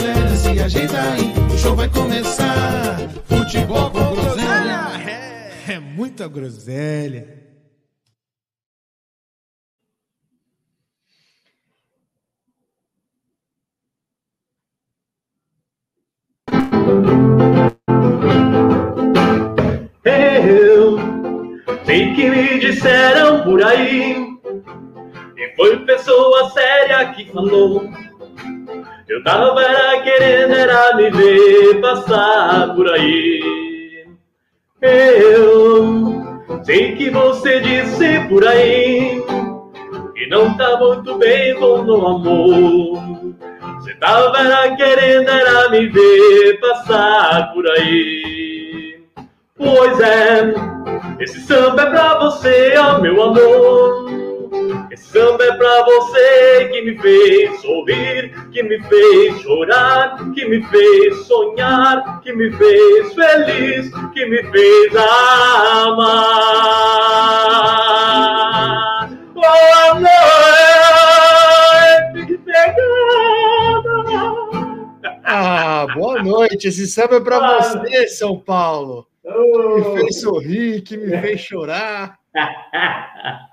groselha se ajeita aí, o show vai começar. Futebol com groselha é, é muita groselha. Eu sei que me disseram por aí E foi pessoa séria que falou Eu tava era querendo era me ver passar por aí. Eu sei que você disse por aí Que não tá muito bem com o amor. Você tava era querendo era me ver passar por aí. Pois é, esse samba é pra você, ó meu amor. Esse samba é pra você que me fez sorrir, que me fez chorar, que me fez sonhar, que me fez feliz, que me fez amar. Boa noite, que pegada. Ah, boa noite. Esse samba é para Ah. você, São Paulo. Que me fez sorrir, que me fez chorar,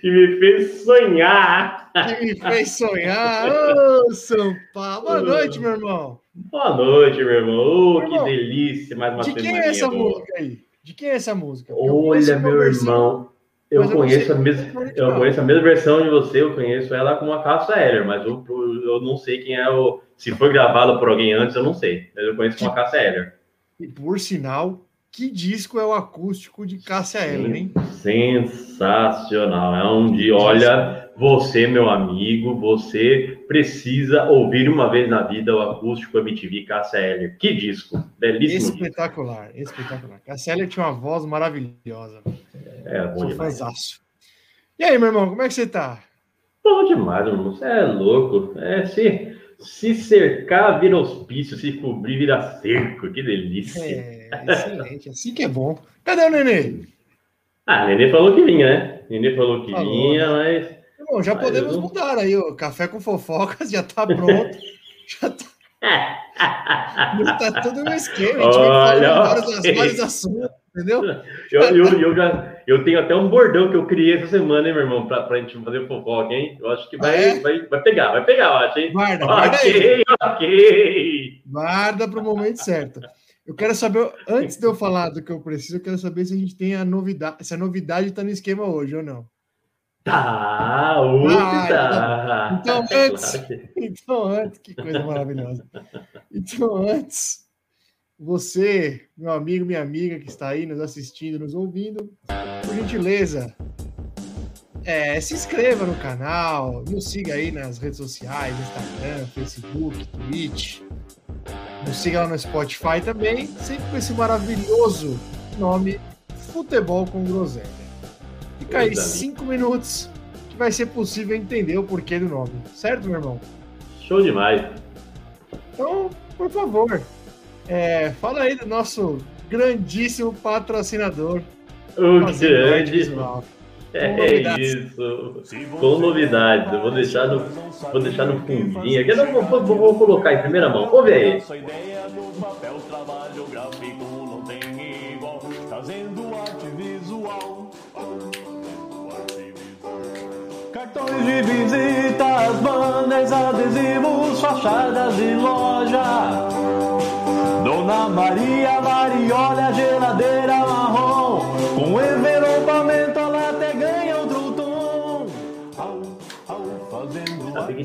que me fez sonhar. que me fez sonhar. Ô, São Paulo. Boa noite, meu irmão. Boa noite, meu irmão. Oh, que Irmão, delícia, mais uma De quem é essa boa. música aí? De quem é essa música? Olha, meu irmão, eu conheço a mesma, é eu conheço a mesma versão de você, eu conheço ela com a Cássia Heller, mas eu, eu não sei quem é o. Se foi gravada por alguém antes, eu não sei. Mas eu conheço com a Cássia Heller. E por sinal, que disco é o acústico de Cássia Eller, hein? Sensacional. É um dia, olha, você, meu amigo, você precisa ouvir uma vez na vida o acústico MTV Cássia Heller. Que disco! Belíssimo disco. Espetacular, espetacular. Cássia Eller tinha uma voz maravilhosa. É bom Sou demais. fãzaço. E aí, meu irmão, como é que você tá? Bom demais, meu irmão. Você é louco. É, se, se cercar vira hospício, se cobrir vira cerco. Que delícia. É, excelente, assim que é bom. Cadê o Nenê? Ah, Nenê falou que vinha, né? Nenê falou que Falou, vinha, mas. Irmão, já Mas podemos eu- mudar aí. O café com fofocas já tá pronto. já, tá, tá tudo no esquema. A gente Olha, vai falar vários, assuntos, entendeu? Eu, eu, eu, já, eu tenho até um bordão que eu criei essa semana, hein, meu irmão, pra, pra gente fazer fofoca, hein? Eu acho que vai, Ah, é? vai, vai pegar, vai pegar, eu acho, hein? Guarda, guarda aí. Ok, ok. Guarda para o momento certo. Eu quero saber, antes de eu falar do que eu preciso, eu quero saber se a gente tem a novidade, se a novidade tá no esquema hoje ou não. Tá, hoje Ah, tá. então, É antes- claro que- Então, antes, que coisa maravilhosa. Então, antes, você, meu amigo, minha amiga que está aí nos assistindo, nos ouvindo, por gentileza, é, se inscreva no canal, nos siga aí nas redes sociais, Instagram, Facebook, Twitch. Nos siga lá no Spotify também, sempre com esse maravilhoso nome Futebol com Groselha. Fica aí cinco minutos que vai ser possível entender o porquê do nome. Certo, meu irmão? Show demais. Então, por favor, é, fala aí do nosso grandíssimo patrocinador. O grande. É isso. Com novidades. Eu vou deixar no, vou deixar no fundinho aqui. Eu não vou, vou- vou colocar em primeira mão. Ouve aí. Nossa ideia do papel, trabalho gráfico não tem igual. Trazendo arte visual. Arte visual. Cartões de visitas, banners, adesivos, fachadas de loja. Dona Maria Mariola, geladeira marrom. Com envelopamento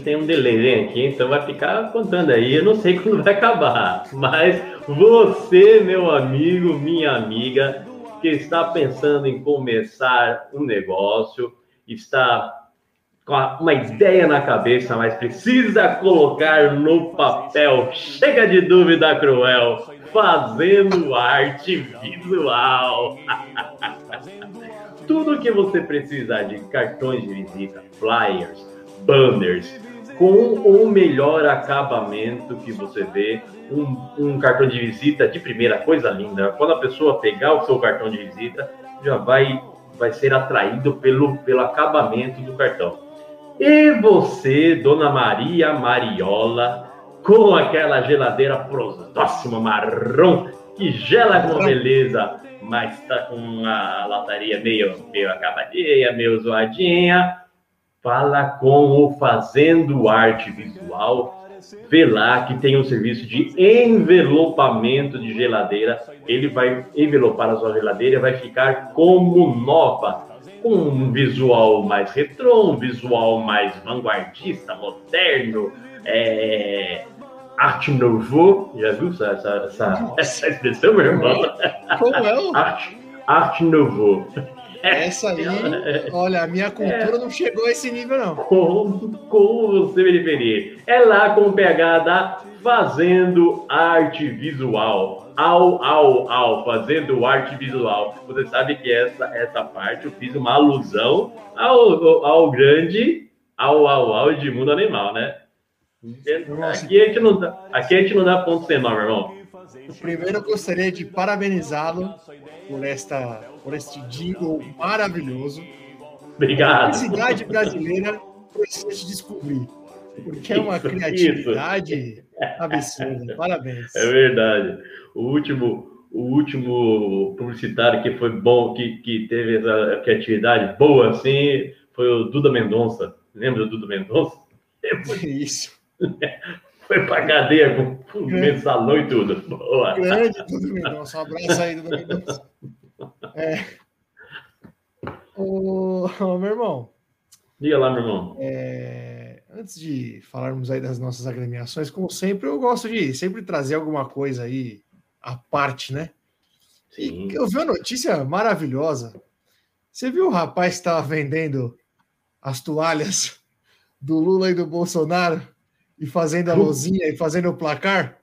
tem um delay aqui, então vai ficar contando aí. Eu não sei quando vai acabar. Mas você, meu amigo, minha amiga, que está pensando em começar um negócio, está com uma ideia na cabeça, mas precisa colocar no papel. Chega de dúvida cruel, fazendo arte visual. Tudo que você precisar de cartões de visita, flyers, banners, com o melhor acabamento que você vê, um, um cartão de visita de primeira, coisa linda. Quando a pessoa pegar o seu cartão de visita, já vai, vai ser atraído pelo, pelo acabamento do cartão. E você, Dona Maria Mariola, com aquela geladeira próxima marrom, que gela com beleza, mas tá com a lataria meio, meio acabadinha, meio zoadinha, fala com o Fazendo Arte Visual, vê lá que tem um serviço de envelopamento de geladeira. Ele vai envelopar a sua geladeira e vai ficar como nova, com um visual mais retrô, um visual mais vanguardista, moderno, é... Arte Nouveau, já viu essa, essa, essa, essa expressão, meu irmão? Como é o... Arte, arte Nouveau. Essa aí, olha, a minha cultura não chegou a esse nível, não. como, como você me preferir. É lá com o PH da Fazendo Arte Visual. Ao, ao, ao, fazendo arte visual. Você sabe que essa, essa parte eu fiz uma alusão ao, ao grande, ao, ao, ao Edmundo Animal, né? Aqui a gente não dá, aqui a gente não dá ponto sem nó, meu irmão. Primeiro eu gostaria de parabenizá-lo por, esta, por este jingle maravilhoso. Obrigado. A cidade brasileira precisa te descobrir. Porque é uma Isso, criatividade absurda. Parabéns. É verdade. O último, o último publicitário que foi bom, que, que teve essa criatividade boa assim, foi o Duda Mendonça. Lembra do Duda Mendonça? Isso. Foi pra cadeia com, com mensalão e tudo. Boa. Grande Duda Mendonça. Um abraço aí, Duda Mendonça. É. Ô, ô, meu irmão, Diga lá, meu irmão. é, antes de falarmos aí das nossas agremiações, como sempre, eu gosto de sempre trazer alguma coisa aí à parte, né? Sim. Eu vi uma notícia maravilhosa. Você viu o rapaz que estava vendendo as toalhas do Lula e do Bolsonaro e fazendo a luzinha e fazendo o placar?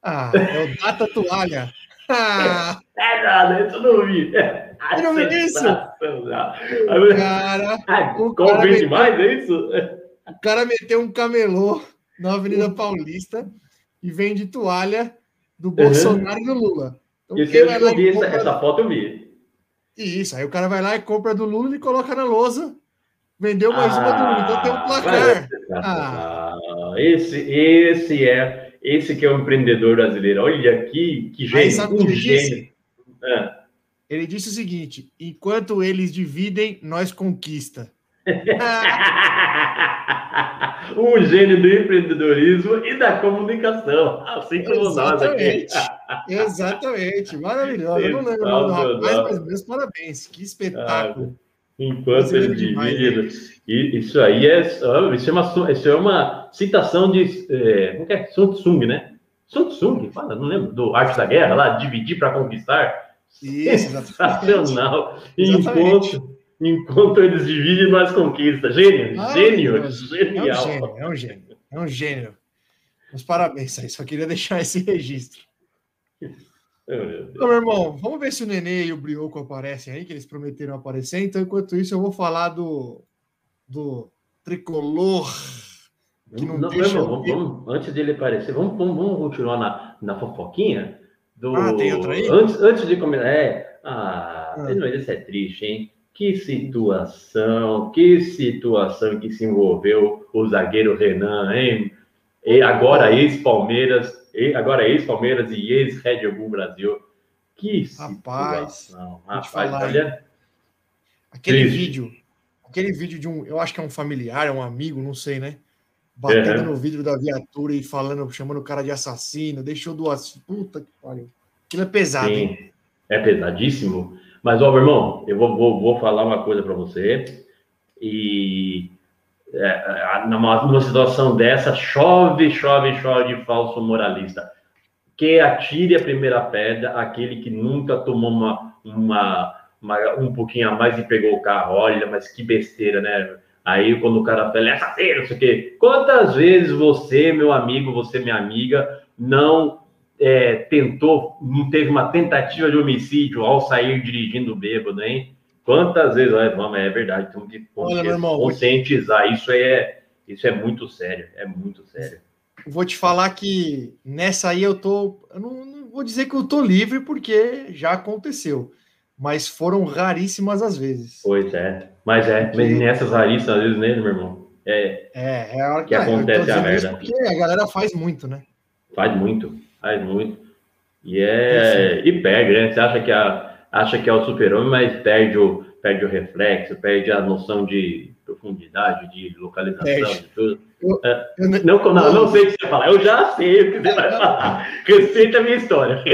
Ah, é o Data Toalha. Ah, É nada, eu não vi. Você não viu isso? Cara, Ah, o Qual cara vende meteu- mais, é isso? o cara meteu um camelô na Avenida Paulista e vende toalha do Bolsonaro e do Lula. Então, eu que eu vi, essa, compra- essa foto eu vi. Isso, aí o cara vai lá e compra do Lula e coloca na lousa. Vendeu mais uma do Lula, então tem um placar. Ah, esse, esse é, esse que é o empreendedor brasileiro. Olha que, que gênio, que um ele disse? gênio. Ah, Ele disse o seguinte: enquanto eles dividem, nós conquista. Ah, um gênio do empreendedorismo e da comunicação, assim como nós aqui. exatamente. Exatamente. Maravilhoso. Eu não lembro o nome do rapaz, mas meus parabéns. Que espetáculo. Enquanto ele Brasileiro demais, divide. né? E Isso aí é, isso é, uma, isso é uma citação de. É, como que é? Sun Tzu, né? Sun Tzu, fala, não lembro, do Arte da Guerra lá, dividir para conquistar. Isso. Sensacional. Exatamente. Enquanto, enquanto eles dividem, nós conquista. Gênio, gênio, Maravilhoso. É um genial. gênio, é um gênio. É um gênio. Mas parabéns aí. Só queria deixar esse registro. Meu. Então, meu irmão, vamos ver se o Nenê e o Brioco aparecem aí, que eles prometeram aparecer. Então, enquanto isso, eu vou falar do, do tricolor. Que não Não, deixa vamos, eu vamos, vamos- antes dele aparecer, vamos, vamos, vamos continuar na, na fofoquinha? Do, Ah, tem outra aí? Antes, antes de começar. É, ah, Ah. isso é triste, hein? Que situação, que situação que se envolveu o zagueiro Renan, hein? E agora ex-Palmeiras, agora ex-Palmeiras e ex-Red Bull Brasil. Que Rapaz, situação. Rapaz, olha. Aquele Triste. vídeo, aquele vídeo de um, eu acho que é um familiar, é um amigo, não sei, né? Batendo Uhum. no vidro da viatura e falando, chamando o cara de assassino, deixou assassino. Puta que pariu. Aquilo é pesado, hein? Sim, é pesadíssimo. Mas, ó, meu irmão, eu vou, vou, vou falar uma coisa para você. E é, numa, numa situação dessa, chove, chove, chove de falso moralista. Que atire a primeira pedra aquele que nunca tomou uma, uma, uma- um pouquinho a mais e pegou o carro. Olha, mas que besteira, né? Aí quando o cara fala, é assassino, não sei o quê. Quantas vezes você, meu amigo, você, minha amiga, não é, tentou, não teve uma tentativa de homicídio ao sair dirigindo bêbado, hein? Quantas vezes, é, vamos, é verdade, temos que Olha, irmão, conscientizar. Isso é, isso é muito sério, é muito sério. Vou te falar que nessa aí eu tô. Eu não, não vou dizer que eu tô livre, porque já aconteceu. Mas foram raríssimas as vezes. Pois é, mas é, mas nessas raríssimas vezes, né, meu irmão? É, É, é a hora Que eu tô acontece a merda. Porque a galera faz muito, né? faz muito, faz muito. E é. E perde, né? Você acha que, a, acha que é o super-homem, mas perde o, perde o reflexo, perde a noção de profundidade, de localização, Perde. de tudo. Eu ne- Não, não, não sei o que você falar, eu já sei o que você vai falar. Respeita a minha história.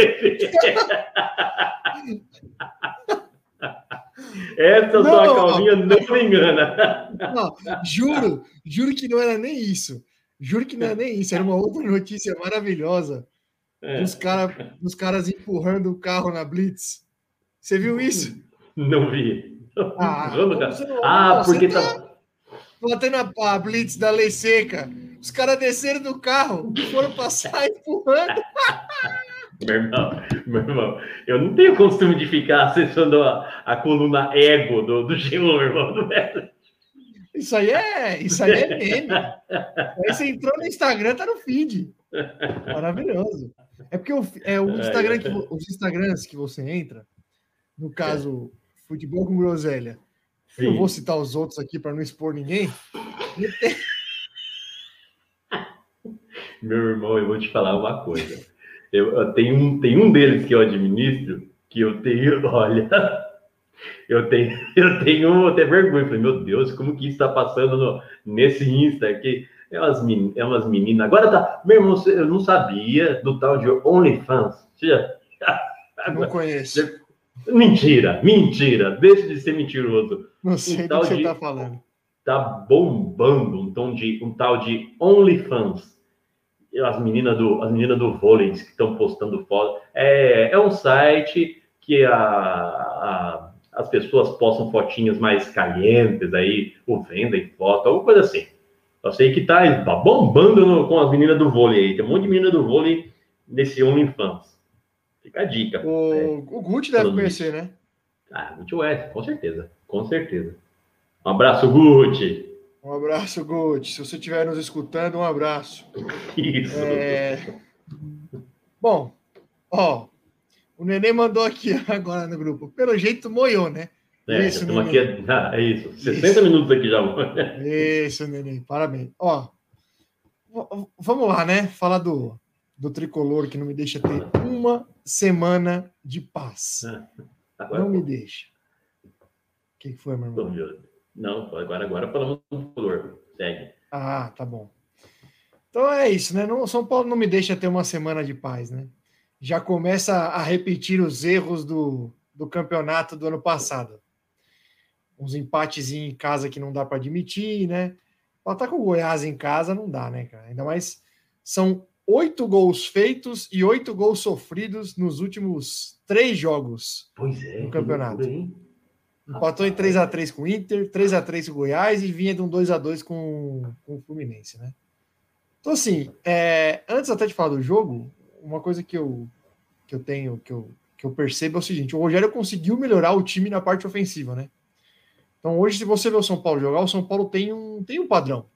Essa sua calminha não me engana. Juro, juro que não era nem isso. Juro que não era nem isso. Era uma outra notícia maravilhosa É, dos, cara, dos caras empurrando o carro na Blitz. Você viu isso? não vi. Ah, Vamos, Ah, porque tá- tá. Batendo a, a Blitz da lei seca. Os caras desceram do carro foram passar empurrando. Meu irmão, meu irmão, eu não tenho costume de ficar acessando a, a coluna ego do, do G1, meu irmão. É? Isso aí é, isso aí é meme. Aí você entrou no Instagram, tá no feed. Maravilhoso. É porque o, é o Instagram que, os Instagrams que você entra, no caso, Futebol com Groselha. Eu Sim. vou citar os outros aqui para não expor ninguém. Meu irmão, eu vou te falar uma coisa. Eu, eu tenho, um, tem um deles que eu administro que eu tenho, olha, eu tenho, eu tenho até vergonha. Falei, meu Deus, como que isso está passando no- nesse Insta aqui? É umas, men- é umas meninas. Agora tá, meu irmão, eu não sabia do tal de OnlyFans. Já- Não conheço. Mentira, mentira, deixa de ser mentiroso. Não sei do tal que você de- tá falando. tá bombando um, tom de, um tal de OnlyFans. As meninas do, as meninas do vôlei que estão postando foto. É, é um site que a, a- as pessoas postam fotinhas mais calientes aí, ou vendem foto, alguma coisa assim. Eu sei que tá bombando no- com as meninas do vôlei aí. Tem um monte de menina do vôlei nesse OnlyFans. Fica a dica. O, É. o Gucci deve conhecer, né? Ah, Gucci West, com certeza. Com certeza. Um abraço, Gucci. Um abraço, Gucci. Se você estiver nos escutando, um abraço. Isso. É, Bom, ó, o Nenê mandou aqui agora no grupo. Pelo jeito, moiou, né? É, Isso, Nenê. aqui. Ah, é isso. 60 minutos aqui já. Isso, Nenê, parabéns. Ó, vamos lá, né? Falar do, do tricolor que não me deixa ter uma semana de paz. Agora, Não me deixa. O que foi, meu irmão? Não, agora, agora falamos do color. Segue. Ah, tá bom. Então é isso, né? Não, São Paulo não me deixa ter uma semana de paz, né? Já começa a repetir os erros do, do campeonato do ano passado. Uns empates em casa que não dá para admitir, né? Empatar com o Goiás em casa não dá, né, cara? Ainda mais são oito gols feitos e oito gols sofridos nos últimos três jogos. Pois é. No que campeonato. Empatou em 3 a 3 com o Inter, 3 a 3 com o Goiás e vinha de um 2 a 2 com, com o Fluminense, né? Então, assim, é, antes até de falar do jogo, uma coisa que eu, que eu tenho, que eu, que eu percebo é o seguinte: o Rogério conseguiu melhorar o time na parte ofensiva, né? Então, hoje, se você vê o São Paulo jogar, o São Paulo tem um, tem um padrão.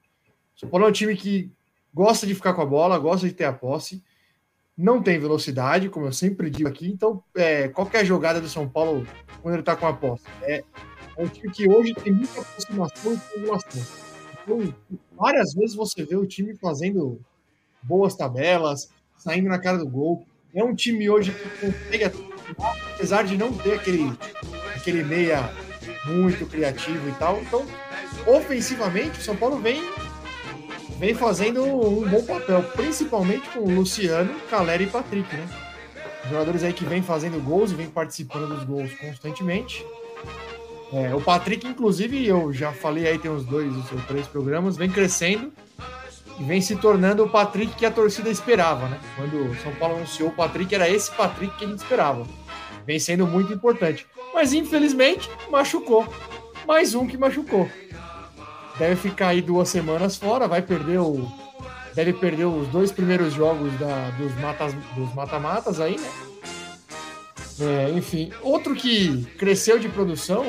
O São Paulo é um time que gosta de ficar com a bola, gosta de ter a posse, não tem velocidade, como eu sempre digo aqui. Então, é, qualquer jogada do São Paulo, quando ele tá com a posse, é, é um time que hoje tem muita aproximação e triangulação. Então, várias vezes você vê o time fazendo boas tabelas, saindo na cara do gol. É um time hoje que consegue, apesar de não ter aquele, aquele meia muito criativo e tal. Então, ofensivamente, o São Paulo vem, vem fazendo um bom papel, principalmente com Luciano, Calera e Patrick, né? Jogadores aí que vêm fazendo gols e vêm participando dos gols constantemente. É, o Patrick, inclusive, eu já falei aí, tem uns dois ou três programas, vem crescendo e vem se tornando o Patrick que a torcida esperava, né? Quando o São Paulo anunciou o Patrick, era esse Patrick que a gente esperava. Vem sendo muito importante. Mas, infelizmente, machucou. Mais um que machucou. Deve ficar aí duas semanas fora, vai perder o. Deve perder os dois primeiros jogos da, dos matas- dos mata-matas aí, né? É, enfim, outro que cresceu de produção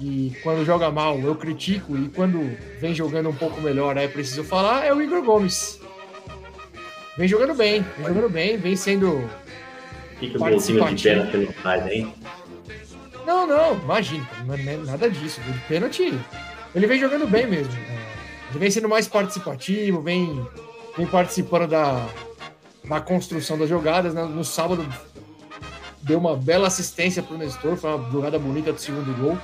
e quando joga mal eu critico e quando vem jogando um pouco melhor é preciso falar é o Igor Gomes. Vem jogando bem, vem jogando bem, vem sendo que o golzinho de pênalti não faz, hein? Não, não, imagina, é nada disso. De pênalti, ele vem jogando bem mesmo. Ele vem sendo mais participativo, vem, vem participando da, da construção das jogadas. né? No sábado, deu uma bela assistência pro Nestor, foi uma jogada bonita do segundo gol.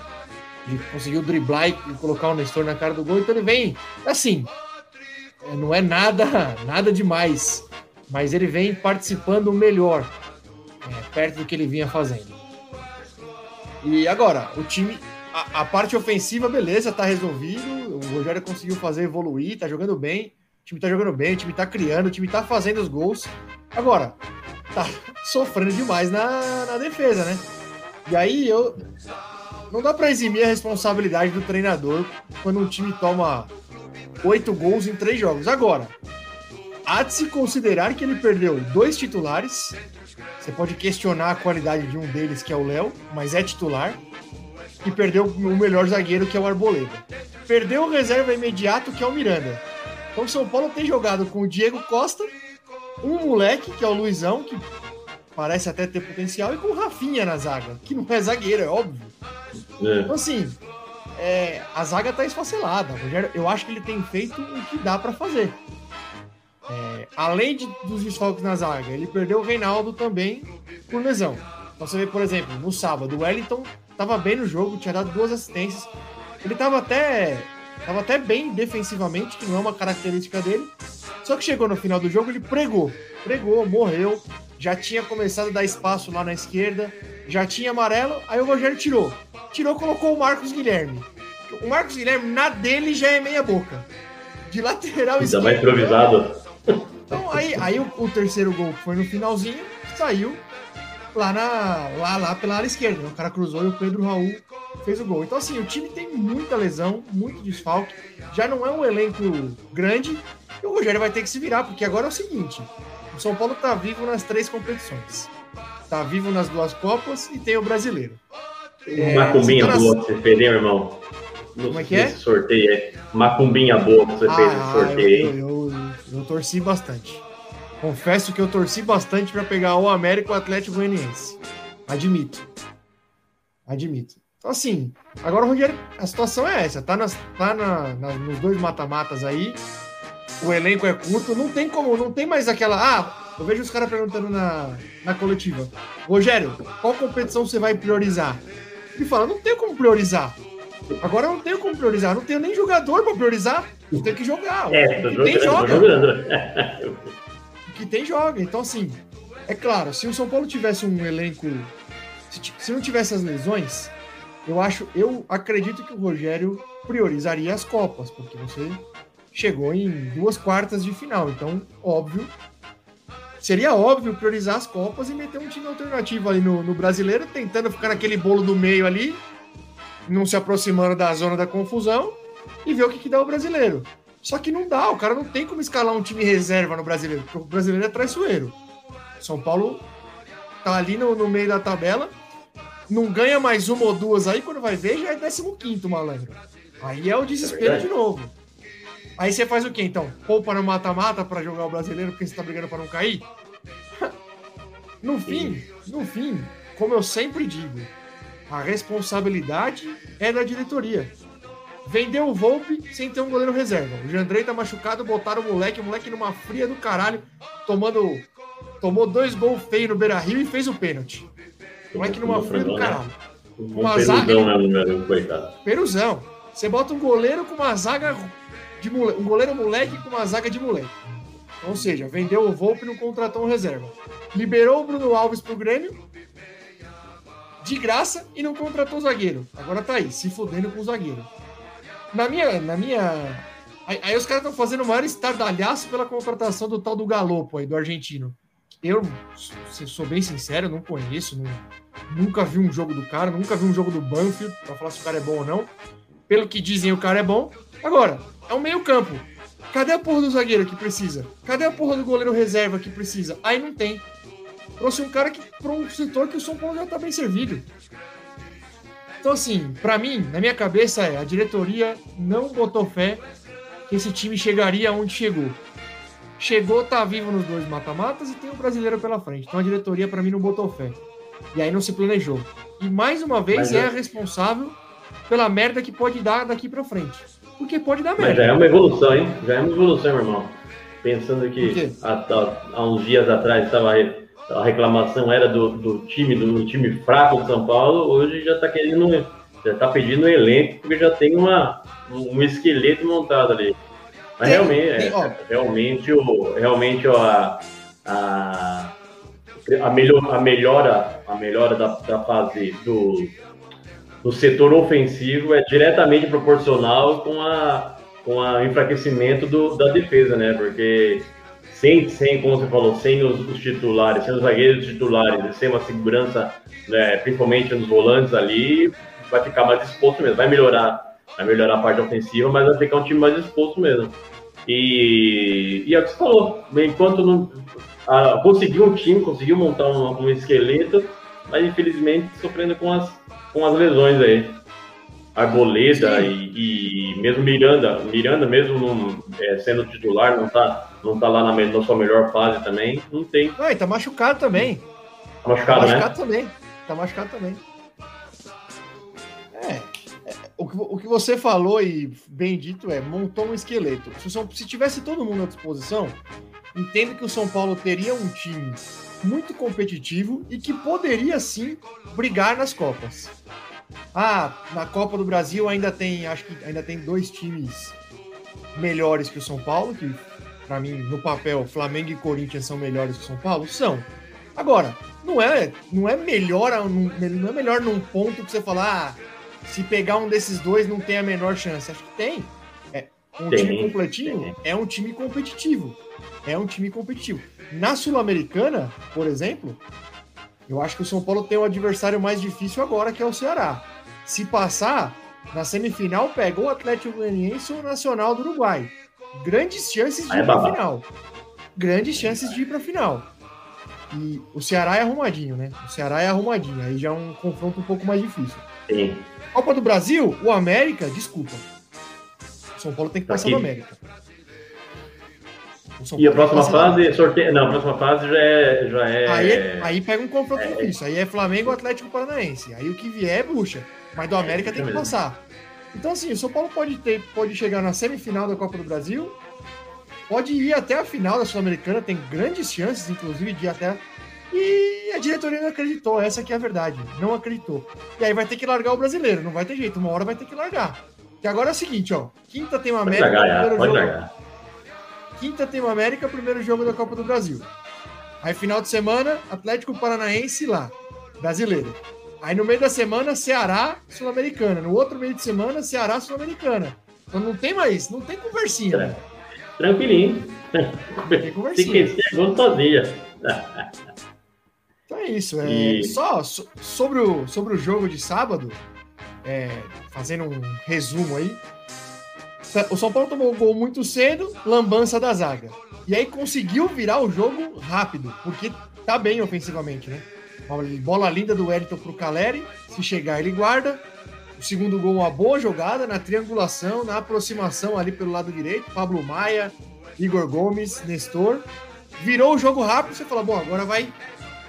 Ele conseguiu driblar e e colocar o Nestor na cara do gol. Então ele vem, assim, é, não é nada, nada demais, mas ele vem participando melhor, é, perto do que ele vinha fazendo. E agora, o time, a, a parte ofensiva, beleza, tá resolvido. O Rogério conseguiu fazer evoluir, tá jogando bem. O time tá jogando bem, o time tá criando, o time tá fazendo os gols. Agora, tá sofrendo demais na, na defesa, né? E aí eu. Não dá pra eximir a responsabilidade do treinador quando um time toma oito gols em três jogos. Agora, há de se considerar que ele perdeu dois titulares. Você pode questionar a qualidade de um deles, que é o Léo, mas é titular. E perdeu o melhor zagueiro, que é o Arboleda. Perdeu o reserva imediato, que é o Miranda. Então o São Paulo tem jogado com o Diego Costa, um moleque, que é o Luizão, que parece até ter potencial, e com o Rafinha na zaga, que não é zagueiro, é óbvio. É. Então, assim, é, a zaga tá esfacelada. Rogério, eu acho que ele tem feito o que dá pra fazer. É, além de- dos desfalques na zaga, ele perdeu o Reinaldo também por lesão. Então você vê, por exemplo, no sábado, o Wellington tava bem no jogo, tinha dado duas assistências. Ele tava até, tava até bem defensivamente, que não é uma característica dele. Só que chegou no final do jogo, ele pregou. Pregou, morreu. Já tinha começado a dar espaço lá na esquerda. Já tinha amarelo. Aí o Rogério tirou. Tirou, colocou o Marcos Guilherme. O Marcos Guilherme, na dele, já é meia boca. De lateral Ainda mais improvisado. então, aí, aí o, o terceiro gol foi no finalzinho, saiu lá, na, lá, lá pela área esquerda. né? O cara cruzou e o Pedro Raul fez o gol. Então, assim, o time tem muita lesão, muito desfalque. Já não é um elenco grande. E o Rogério vai ter que se virar, porque agora é o seguinte: o São Paulo tá vivo nas três competições. Tá vivo nas duas Copas e tem o brasileiro. É, Macumbinha tá boa que você fez, hein, irmão? No- Como é que é? Sorteio aí. Macumbinha boa que você fez no Ah, sorteio, eu, eu, eu, eu torci bastante. Confesso que eu torci bastante para pegar o América e o Atlético Goianiense. Admito. Admito. Então, assim, agora o Rogério, a situação é essa. Tá, nas, tá na- na- nos dois mata-matas aí. O elenco é curto. Não tem como, não tem mais aquela. Ah, eu vejo os caras perguntando na, na coletiva. Rogério, qual competição você vai priorizar? Ele fala, não tenho como priorizar. Agora eu não tenho como priorizar. Não tenho nem jogador para priorizar. Eu tenho que jogar. É, tô tem jogando, tô joga. jogando. Que tem joga. Então, assim, é claro, se o São Paulo tivesse um elenco. Se, se não tivesse as lesões, eu acho, eu acredito que o Rogério priorizaria as Copas, porque você chegou em duas quartas de final. Então, óbvio. Seria óbvio priorizar as Copas e meter um time alternativo ali no, no brasileiro, tentando ficar naquele bolo do meio ali, não se aproximando da zona da confusão e ver o que, que dá o brasileiro. Só que não dá, o cara não tem como escalar um time reserva no brasileiro, porque o brasileiro é traiçoeiro. São Paulo tá ali no, no meio da tabela, não ganha mais uma ou duas aí, quando vai ver já é 15 malandro. Aí é o desespero É de novo. Aí você faz o quê então? Poupa no mata-mata pra jogar o brasileiro porque você tá brigando pra não cair? no fim, no fim, como eu sempre digo, a responsabilidade é da diretoria. Vendeu o Volpe sem ter um goleiro reserva. O Jandrei tá machucado, botaram o moleque, o moleque numa fria do caralho, tomando. Tomou dois gols feios no Beira Rio e fez o pênalti. O moleque numa fria do caralho. Um Uma zaga- né. Peruzão. Você bota um goleiro com uma zaga de moleque. Um goleiro moleque com uma zaga de moleque. Ou seja, vendeu o Volpe e não contratou um reserva. Liberou o Bruno Alves pro Grêmio. De graça e não contratou o zagueiro. Agora tá aí, se fudendo com o zagueiro. Na minha. Na minha aí, aí os caras estão fazendo o maior estardalhaço pela contratação do tal do Galopo aí, do argentino. Eu, se sou bem sincero, não conheço, não, nunca vi um jogo do cara, nunca vi um jogo do Banfield, pra falar se o cara é bom ou não. Pelo que dizem, o cara é bom. Agora, é um meio campo. Cadê a porra do zagueiro que precisa? Cadê a porra do goleiro reserva que precisa? Aí não tem. Trouxe um cara que para um setor que o São Paulo já tá bem servido. Então, assim, para mim, na minha cabeça é a diretoria não botou fé que esse time chegaria onde chegou. Chegou, tá vivo nos dois mata-matas e tem o brasileiro pela frente. Então a diretoria, para mim, não botou fé. E aí não se planejou. E mais uma vez Mas é é- a responsável pela merda que pode dar daqui para frente. Porque pode dar Mas merda. já é uma evolução, hein? Já é uma evolução, meu irmão. Pensando que há, há- há uns dias atrás estava a reclamação era do, do time, do, time fraco de São Paulo, hoje já está querendo, já está pedindo um elenco, porque já tem uma, um esqueleto montado ali. Mas Tem, realmente, tem, é, ó. realmente, o, realmente a, a, a, melhor, a melhora, a melhora da, da fase do, do setor ofensivo é diretamente proporcional com a com o enfraquecimento do, da defesa, né? Porque sem, sem, como você falou, sem os, os titulares, sem os zagueiros titulares, sem uma segurança, né, principalmente nos volantes ali, vai ficar mais exposto mesmo. Vai melhorar, vai melhorar a parte ofensiva, mas vai ficar um time mais exposto mesmo. E, e é o que você falou, enquanto não conseguiu um time, conseguiu montar um, um esqueleto, mas infelizmente sofrendo com as, com as lesões aí. Arboleda e, e mesmo Miranda, Miranda mesmo não, é, sendo titular, não tá, não tá lá na, na sua melhor fase também, não tem. Ah, e tá machucado também. Tá machucado, tá né? machucado também. Tá machucado também. É. é, o, que, o que você falou e bem dito é, montou um esqueleto. Se, São- se tivesse todo mundo à disposição, entendo que o São Paulo teria um time muito competitivo e que poderia sim brigar nas Copas. Ah, na Copa do Brasil ainda tem, acho que ainda tem dois times melhores que o São Paulo, que para mim, no papel, Flamengo e Corinthians são melhores que o São Paulo? São. Agora, não é, não é melhor, não é melhor num ponto que você falar, ah, se pegar um desses dois não tem a menor chance. Acho que tem. É, um Tem, time completinho tem. é um time competitivo. É um time competitivo. Na Sul-Americana, por exemplo, eu acho que o São Paulo tem um adversário mais difícil agora, que é o Ceará. Se passar, na semifinal pega o Atlético Goianiense ou o Nacional do Uruguai. Grandes chances de Aí é ir para final. Grandes chances de ir para final. E o Ceará é arrumadinho, né? O Ceará é arrumadinho. Aí já é um confronto um pouco mais difícil. Tem. Copa do Brasil, o América, desculpa. O São Paulo tem que passar Aqui. do América. E a próxima fase, sorteio. Não, a próxima fase já é. Já é... Aí, aí pega um confronto difícil. Aí é Flamengo Atlético Paranaense. Aí o que vier é bucha. Mas do América tem que mesmo. passar. Então, assim, o São Paulo pode, ter, pode chegar na semifinal da Copa do Brasil, pode ir até a final da Sul-Americana, tem grandes chances, inclusive, de ir até. E a diretoria não acreditou, essa que é a verdade. Não acreditou. E aí vai ter que largar o brasileiro, não vai ter jeito, uma hora vai ter que largar. Que agora é o seguinte, ó. Quinta tem o Pode América, largar, primeiro pode jogo. largar. Quinta tem o América, primeiro jogo da Copa do Brasil. Aí final de semana, Atlético Paranaense lá, brasileiro. Aí no meio da semana, Ceará, Sul-Americana. No outro meio de semana, Ceará, Sul-Americana. Então não tem mais, não tem conversinha. né? Tranquilinho. Tem Se conversinha. esquecer, gol sozinha. Então é isso. É, E- Só so- sobre, o, sobre o jogo de sábado, é, fazendo um resumo aí. O São Paulo tomou um gol muito cedo, lambança da zaga. E aí conseguiu virar o jogo rápido, porque tá bem ofensivamente, né? Bola linda do Wellington pro Caleri, se chegar ele guarda. O segundo gol, uma boa jogada na triangulação, na aproximação ali pelo lado direito. Pablo Maia, Igor Gomes, Nestor. Virou o jogo rápido, você fala, bom, agora vai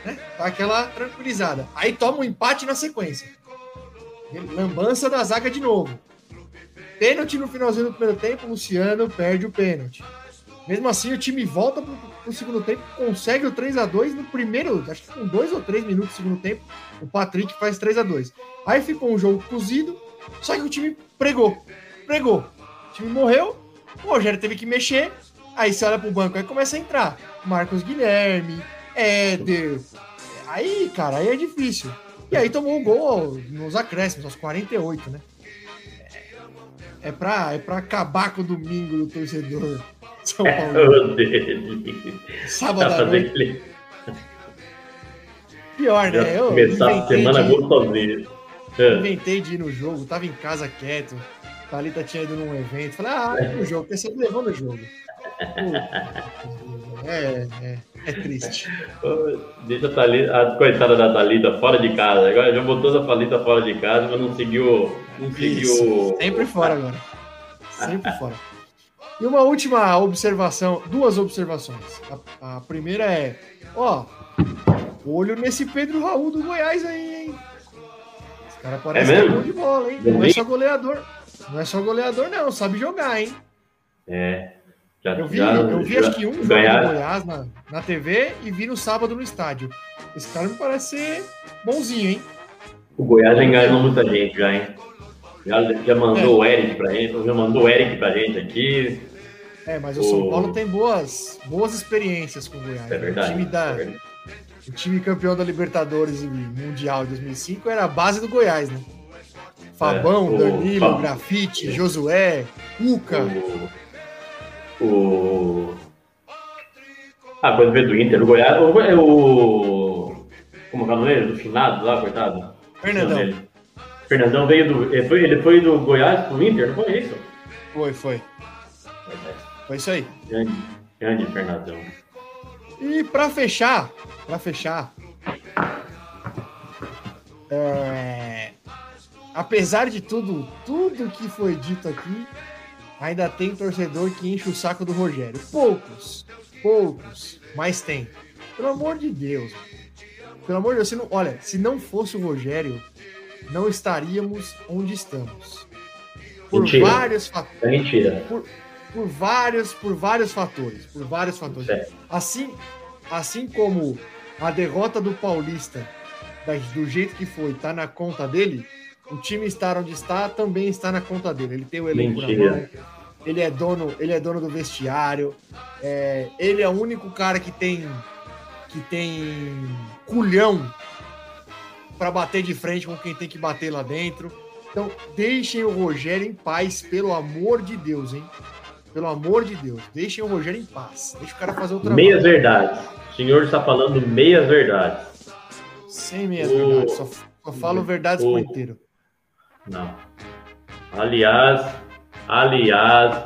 né? Dá aquela tranquilizada. Aí toma um empate na sequência. Lambança da zaga de novo. Pênalti no finalzinho do primeiro tempo, Luciano perde o pênalti. Mesmo assim, o time volta pro, pro segundo tempo, consegue o 3 a 2 no primeiro, acho que com dois ou três minutos do segundo tempo, o Patrick faz 3 a 2 Aí ficou um jogo cozido, só que o time pregou. Pregou. O time morreu, o Rogério teve que mexer, aí você olha pro banco, aí começa a entrar. Marcos Guilherme, Éder. Aí, cara, aí é difícil. E aí tomou o gol nos acréscimos, aos 48, né? É pra, é pra acabar com o domingo do torcedor São Paulo. Ô, dele. Sábado à noite. aquele. Pior, Já né? Eu começar a semana de, sozinho. É. inventei de ir no jogo, tava em casa quieto. Thalita tinha ido num evento. Falei, ah, o jogo, pensei que levou no jogo. É, é, é triste. Deixa a, Thalita, a coitada da Thalita fora de casa. Agora já botou a Thalita fora de casa, mas não seguiu. Não seguiu. Isso, sempre fora agora. Sempre fora. E uma última observação, duas observações. A, a primeira é, ó, olho nesse Pedro Raul do Goiás aí, hein? Esse cara parece É que é bom de bola, hein? Não é só goleador. Não é só goleador, não. Sabe jogar, hein? É. Já, Eu vi, já- eu vi já acho que um jogo do Goiás na, na TV e vi no sábado no estádio. Esse cara me parece ser bonzinho, hein? O Goiás já enganou muita gente já, hein? Já, já mandou É. o Eric pra gente, já mandou o Eric pra gente aqui. É, mas o São O- Paulo tem boas, boas experiências com o Goiás. É verdade. O time, da, é o time campeão da Libertadores e Mundial de 2005 era a base do Goiás, né? Fabão, É, o Danilo, Fab- Grafite, Josué, Cuca. O, o. Ah, quando veio do Inter, o Goiás. O, o. Como é o nome dele? Do finado lá, coitado. Fernandão. Fernandão veio do. Ele foi, ele foi do Goiás pro Inter, não foi isso? Foi, foi. Foi isso aí. Grande, grande Fernandão. E pra fechar, pra fechar, é, apesar de tudo, tudo que foi dito aqui, ainda tem torcedor que enche o saco do Rogério. Poucos, poucos, mas tem. Pelo amor de Deus. Pelo amor de Deus, se não, olha, se não fosse o Rogério, não estaríamos onde estamos. Por Mentira. vários fatores É mentira. por vários, por vários fatores, por vários fatores. Certo. Assim, assim como a derrota do Paulista, do jeito que foi, tá na conta dele, o time estar onde está também está na conta dele. Ele tem o elenco Mentira. na mão, ele é dono, ele é dono do vestiário, é, ele é o único cara que tem que tem culhão para bater de frente com quem tem que bater lá dentro. Então, deixem o Rogério em paz, pelo amor de Deus, hein? Pelo amor de Deus, deixem o Rogério em paz. Deixa o cara fazer o trabalho. Meias verdades. O senhor está falando meias verdades. Sem meias O- verdades, só, só falo verdades o- por inteiro. Não. Aliás, aliás,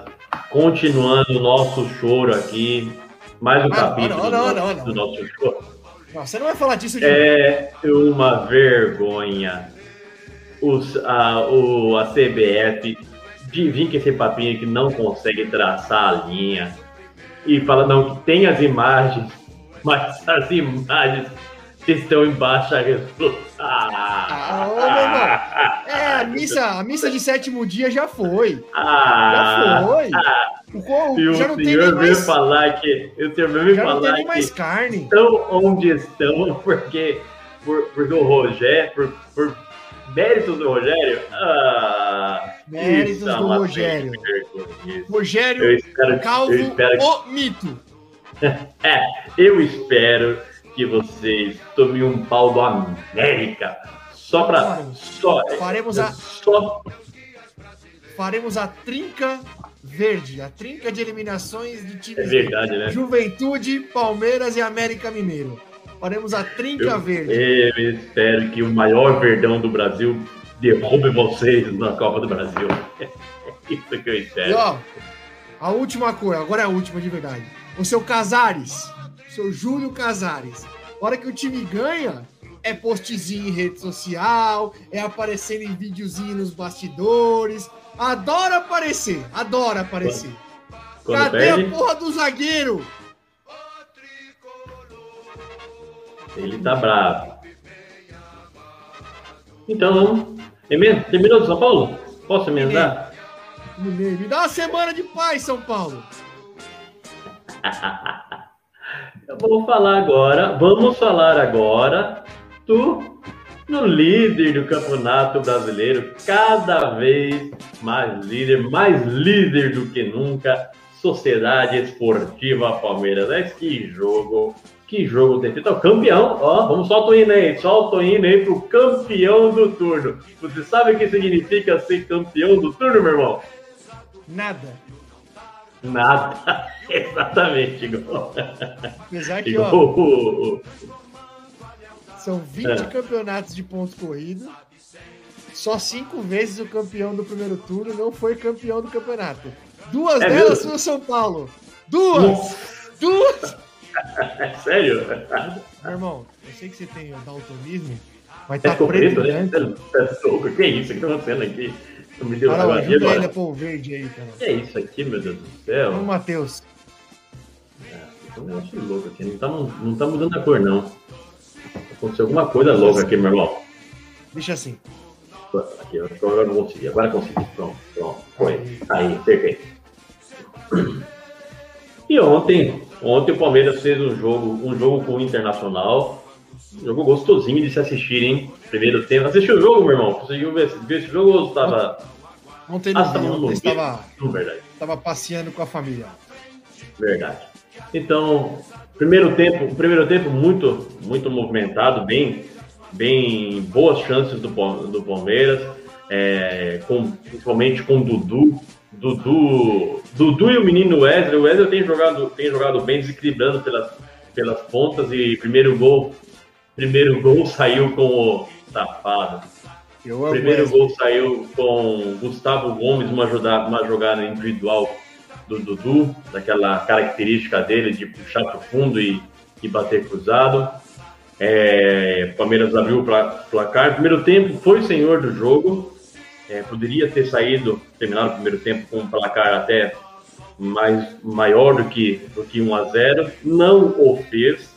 continuando o nosso choro aqui, mais um Ah, capítulo não, não, do, não, nosso- do nosso choro. Você não vai falar disso de É uma vergonha os, a, o, a CBF vir com esse papinho que não consegue traçar a linha e fala não que tem as imagens, mas as imagens estão em baixa resolução. Ah, irmão. É, a missa, a missa de sétimo dia já foi. Ah, Já foi. O, co- E o já não tem nem senhor veio mais, falar que. O senhor veio me já não tem falar nem que mais carne. estão onde estão porque, por, porque o Rogério, por, por méritos do Rogério. Ah, Méritos isso é do Rogério. Eu Rogério espero, Calvo, eu espero, o mito. é, eu espero que vocês tomem um pau do América. Só pra. Faremos. Só, Faremos a- só Faremos a trinca verde, a trinca de eliminações de É times verdade, né? Juventude, Palmeiras e América Mineiro. Faremos a trinca Eu, verde. eu espero que o maior verdão do Brasil derrube vocês na Copa do Brasil. É isso que eu E espero. ó, a última coisa, agora é a última de verdade. O seu Casares, o seu Júlio Casares. A hora que o time ganha, é postzinho em rede social, é aparecendo em videozinho nos bastidores. Adora aparecer, adora aparecer. Quando Cadê perde, a porra do zagueiro? ele tá bravo. Então, emenda- terminou do São Paulo? Posso emendar? Me me dá uma semana de paz, São Paulo. Eu vou falar agora, vamos falar agora do, do líder do Campeonato Brasileiro, cada vez mais líder, mais líder do que nunca, Sociedade Esportiva Palmeiras. Mas que jogo, que jogo tem feito. Ó, campeão, ó, vamos solta o hino aí, solta o hino aí pro campeão do turno. Você sabe o que significa ser campeão do turno, meu irmão? Nada. Nada. Exatamente, igual. Apesar que, igual ó, são 20 É. campeonatos de pontos corridos. só cinco vezes o campeão do primeiro turno não foi campeão do campeonato. Duas É delas mesmo? foi o São Paulo. Duas! Nossa, Duas! É sério? Meu irmão, eu sei que você tem o daltonismo, mas É tá ficou preto preto, né? tá louco? Que isso? O que tá acontecendo aqui? Não me deu Ah, não, agora. ajuda agora? ele a pôr o verde aí, cara. Que é isso aqui, meu Deus do céu? Ô, Matheus. Tô um negócio louco aqui. Não tá, não tá mudando a cor, não. Aconteceu alguma coisa louca aqui, meu irmão. Deixa assim. Aqui, eu- agora eu consegui. Agora consegui. Pronto, pronto. Foi. Aí, acertei. E ontem, ontem o Palmeiras fez um jogo, um jogo com o Internacional. Um jogo gostosinho de se assistir, hein? Primeiro tempo. Assistiu o jogo, meu irmão? Conseguiu ver, ver esse jogo ou estava. Ontem Ah, não vi, no ontem estava, Não, verdade. estava passeando com a família. Verdade. Então, primeiro tempo, primeiro tempo muito, muito movimentado, bem, bem boas chances do, do Palmeiras, é, com, principalmente com o Dudu. Dudu, Dudu e o menino Wesley. O Wesley tem jogado, tem jogado bem, desequilibrando pelas, pelas pontas e primeiro gol, primeiro gol saiu com o safado. Eu primeiro gol saiu com Gustavo Gomes, uma jogada, uma jogada individual do Dudu, daquela característica dele de puxar para o fundo e, e bater cruzado. É, Palmeiras abriu o pla- placar. Primeiro tempo foi senhor do jogo. É, poderia ter saído, terminado o primeiro tempo com um placar até mais, maior do que, do que 1 a 0 Não o fez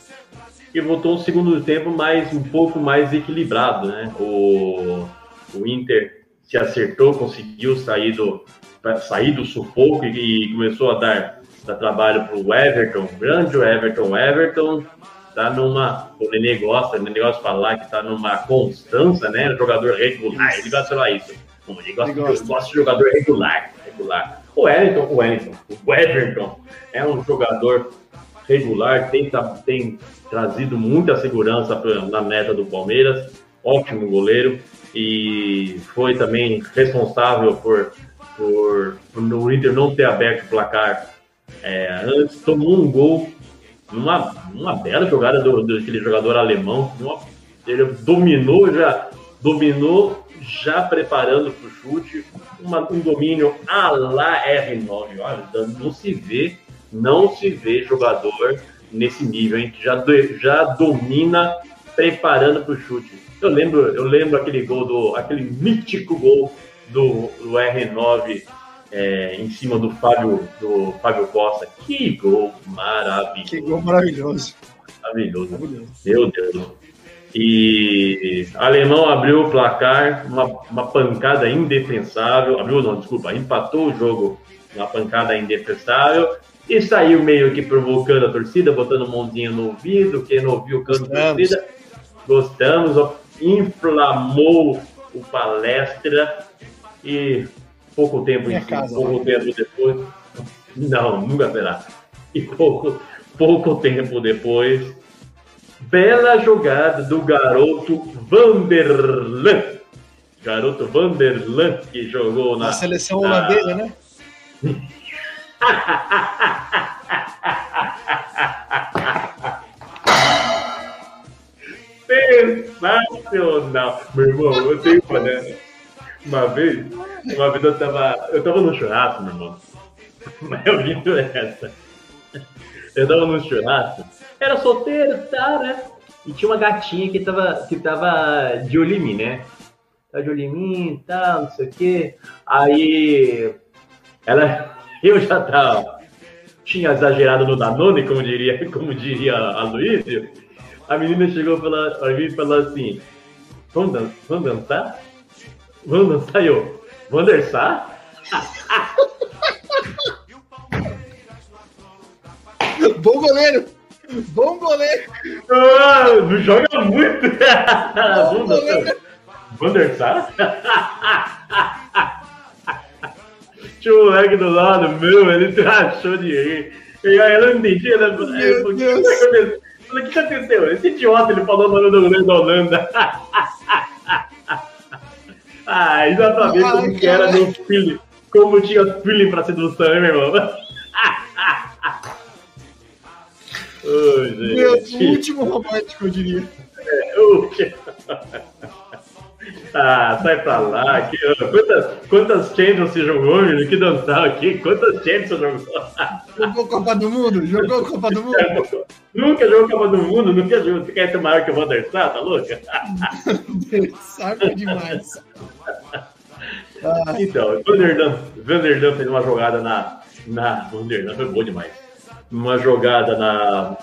e voltou um segundo tempo mais um pouco mais equilibrado, né? O, o Inter se acertou, conseguiu sair do sair do sufoco e, e começou a dar, dar trabalho para o Everton, grande Everton, Everton tá numa, o Nenê gosta, o Nenê gosta de falar que tá numa constância, né? Jogador regular, ele gosta de falar isso. Ele gosta, Ele gosta. de- jogador regular, regular. O Wellington, o Wellington, o Everton é um jogador regular, tem, tem trazido muita segurança pra- na meta do Palmeiras, ótimo goleiro e foi também responsável por, por, por no Inter não ter aberto o placar é, antes, tomou um gol numa, numa bela jogada do, do- daquele jogador alemão, numa- ele dominou já, dominou já preparando para o chute, uma- um domínio a lá R9, olha, não se vê, não se vê jogador nesse nível, hein, que já, do- já domina preparando para o chute. Eu lembro, eu lembro aquele gol do, aquele mítico gol do, do R9 é, em cima do Fábio, do Fábio Costa. Que gol maravilhoso. Que gol maravilhoso. Maravilhoso. Maravilhoso. Meu Deus. E Alemão abriu o placar, uma, uma pancada indefensável. Abriu, não, desculpa, empatou o jogo, uma pancada indefensável. E saiu meio que provocando a torcida, botando mãozinha no ouvido, quem não ouviu o canto da Gostamos. torcida. Gostamos, ó, inflamou o palestra e pouco tempo, em- casa, pouco tempo depois. Não, nunca será. E pouco, pouco tempo depois, bela jogada do garoto Vanderlan. Garoto Vanderlan, que jogou na. Na seleção na- holandesa, né? Sensacional! Meu irmão, eu tenho uma dessa. Uma vez, uma vez eu tava, eu tava no churrasco, meu irmão. Mas eu vi essa. Tava no churrasco, era solteiro tal, né? E tinha uma gatinha que tava, que tava de olho em mim, né? Tava de olho em mim tal, não sei o quê. Aí, ela, eu já tava, tinha exagerado no Danone, como diria, como diria a Luísa. A menina chegou pela, pra mim e falou assim: Vamos, dan vamos dançar? Vamos dançar? Eu, vamos dançar? Bom goleiro! Bom goleiro! Ah, não joga muito! vamos dançar? Vamos dançar? Tinha um moleque do lado meu, ele achou de rir. E aí ela não entendia, ela falou: Meu "O que Deus. tá acontecendo?" Eu falei, o que aconteceu? Esse idiota, ele falou o nome do goleiro da Holanda. ah, ver Ai, como que era cara. no feeling. Como tinha feeling pra sedução, hein, meu irmão? Meu gente. último romântico, eu diria. O quê? Ah, sai pra lá. Que, quantas, quantas Champions você jogou, menino? Que dançal aqui. Quantas Champions você jogou? Jogou Copa do Mundo? Jogou Copa do Mundo? nunca jogou Copa do Mundo, nunca jogou. Você quer ser maior que o Van der Sar, tá louca? Saco demais. Ah, Então, o Vanderlan fez uma jogada na. na Vanderlan foi boa demais. Uma jogada na,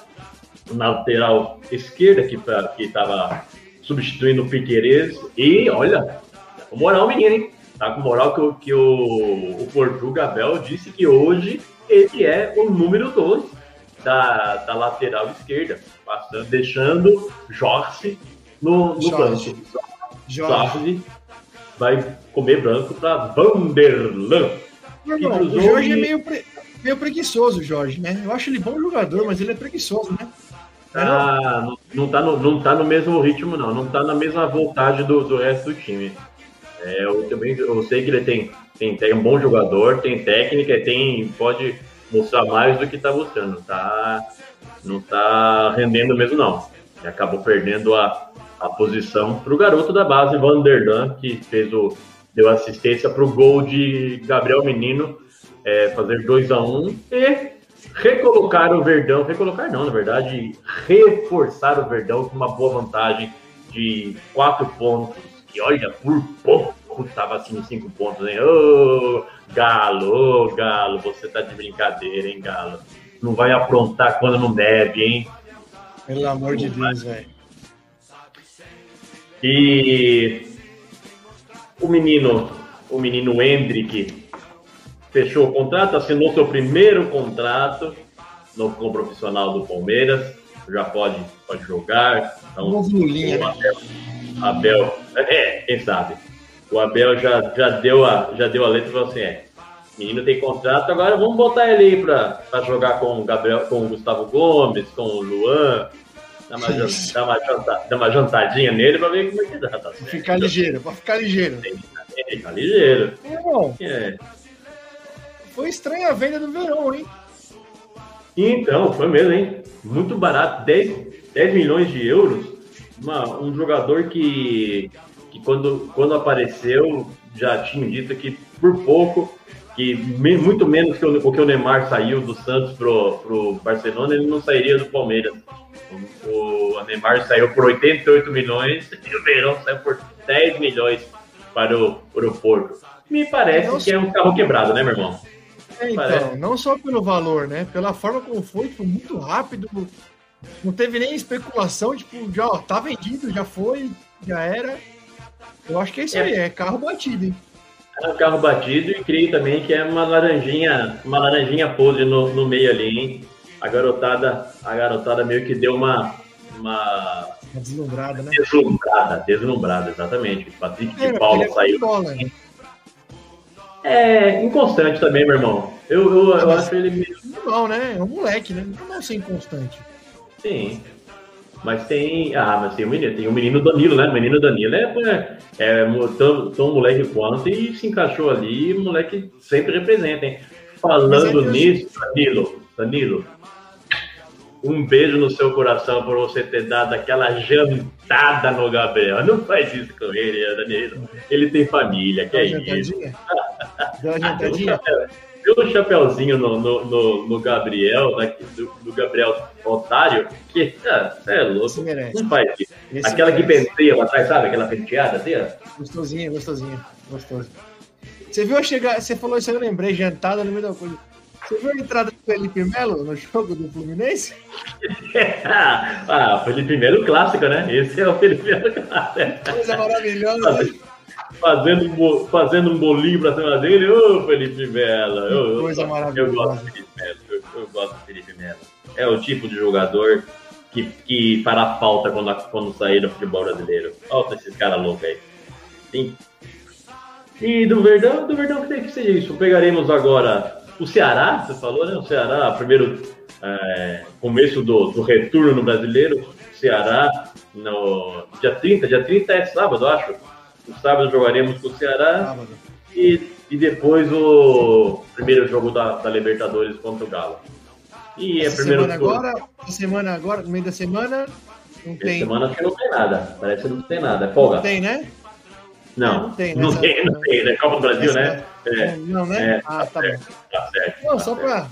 na lateral esquerda que, pra- que tava substituindo o Piqueires. E olha, tá com moral o menino, hein? Tá com moral que, o- que o, o Portugal Abel disse que hoje ele é o número 2 da, da lateral esquerda, passando, deixando Jorge no, no Jorge. banco. Jorge. Jorge vai comer branco para Vanderlan. Cruzou o Jorge é meio, pre- meio preguiçoso, Jorge, né? Eu acho ele bom jogador, mas ele é preguiçoso, né? Ah, não, tá no, não tá no mesmo ritmo, não. Não tá na mesma voltagem do, do resto do time. É, eu também eu sei que ele tem, tem, tem um bom jogador, tem técnica, tem, pode mostrar mais do que tá mostrando. Tá, não tá rendendo mesmo, não. Ele acabou perdendo a, a posição pro garoto da base, Vanderlan, que fez o, deu assistência pro gol de Gabriel Menino é, fazer 2 a 1 e recolocar o Verdão, recolocar não, na verdade, reforçar o Verdão com uma boa vantagem de quatro pontos, que olha, por pouco tava assim cinco pontos, hein? Ô, Galo, ô, Galo, você tá de brincadeira, hein, Galo? Não vai aprontar quando não deve, hein? Pelo amor de Deus, velho. E o menino, o menino Hendrick fechou o contrato, assinou seu primeiro contrato no com o profissional do Palmeiras, já pode, pode jogar. Então, o? Abel, Abel, é, quem sabe? O Abel já, já, deu a, já deu a letra e falou assim: é, menino tem contrato, agora vamos botar ele aí para jogar com o Gabriel, com o Gustavo Gomes, com o Luan. Dá uma, dá uma, dá uma jantadinha nele para ver como é que dá. Tá Pra certo? ficar ligeiro, pra ficar ligeiro. Ele tá ligeiro. Meu irmão, É. foi estranha a venda do Verão, hein? Então, foi mesmo, hein? Muito barato, 10, 10 milhões de euros. Uma- um jogador que, que quando, quando apareceu já tinha dito que por pouco, que me- muito menos que o, que o Neymar saiu do Santos pro, pro Barcelona, ele não sairia do Palmeiras. O, o Neymar saiu por 88 milhões e o Verão saiu por 10 milhões para o, para o Porto. Me parece que é um carro quebrado, né, meu irmão? É, então, Parece. não só pelo valor, né? Pela forma como foi, foi muito rápido. Não teve nem especulação, tipo, já ó, tá vendido, já foi, já era. Eu acho que é isso É. aí, é carro batido, hein? É um carro batido e creio também que é uma laranjinha, uma laranjinha podre no, no meio ali, hein? A garotada, a garotada meio que deu uma, uma deslumbrada, né? deslumbrada, deslumbrada, exatamente. Patrick É, de Paula é saiu. bola, né? É inconstante também, meu irmão. Eu, eu, eu acho ele meio. Normal, né? É um moleque, né? Normal ser inconstante. Sim. Mas tem. Ah, mas tem o menino, tem o menino Danilo, né? O menino Danilo é, é, é tão, tão moleque quanto e se encaixou ali, moleque sempre representa, hein? Falando é nisso, Danilo, Danilo, um beijo no seu coração por você ter dado aquela jantada no Gabriel. Não faz isso com ele, Danilo. Ele tem família, que é isso. Deu uma um jantadinha? chapéu- Deu um chapéuzinho no, no, no, no Gabriel, né, do, do Gabriel Otário, que ah, é louco. Esse merece. Não faz isso. Esse Aquela que merece. penteia lá atrás, sabe? Aquela penteada assim, ó. Gostosinho, gostosinho, gostoso. Você viu a chegar, você falou isso eu lembrei, jantada no meio da coisa. Você viu a entrada do Felipe Melo no jogo do Fluminense? ah, Felipe Melo clássico, né? Esse é o Felipe Melo clássico. Coisa maravilhosa. Fazendo um, fazendo um bolinho pra cima dele. Ô, Felipe Melo. Eu, eu, Coisa eu maravilhosa. gosto do Felipe Melo. Eu, eu gosto do Felipe Melo. É o tipo de jogador que, que fará falta quando, quando sair do futebol brasileiro. Falta esses caras loucos aí. Sim. E do Verdão, do Verdão que tem que ser isso. Pegaremos agora o Ceará, você falou, né? O Ceará, primeiro é, começo do, do retorno no brasileiro. Ceará, no dia 30, dia 30 é sábado, acho. No sábado jogaremos com o Ceará Sábado. e, e depois o primeiro jogo da, da Libertadores contra o Galo. E é Essa primeiro semana turno. agora, essa semana agora, no meio da semana, não Essa tem. semana acho que não tem nada. Parece que não tem nada. É folga. Tem, né? Não, Não tem, não nessa- tem, não tem, né? Copa do Brasil, né? É, Não, né? é, ah, tá bom. tá certo. Não, tá só certo. pra,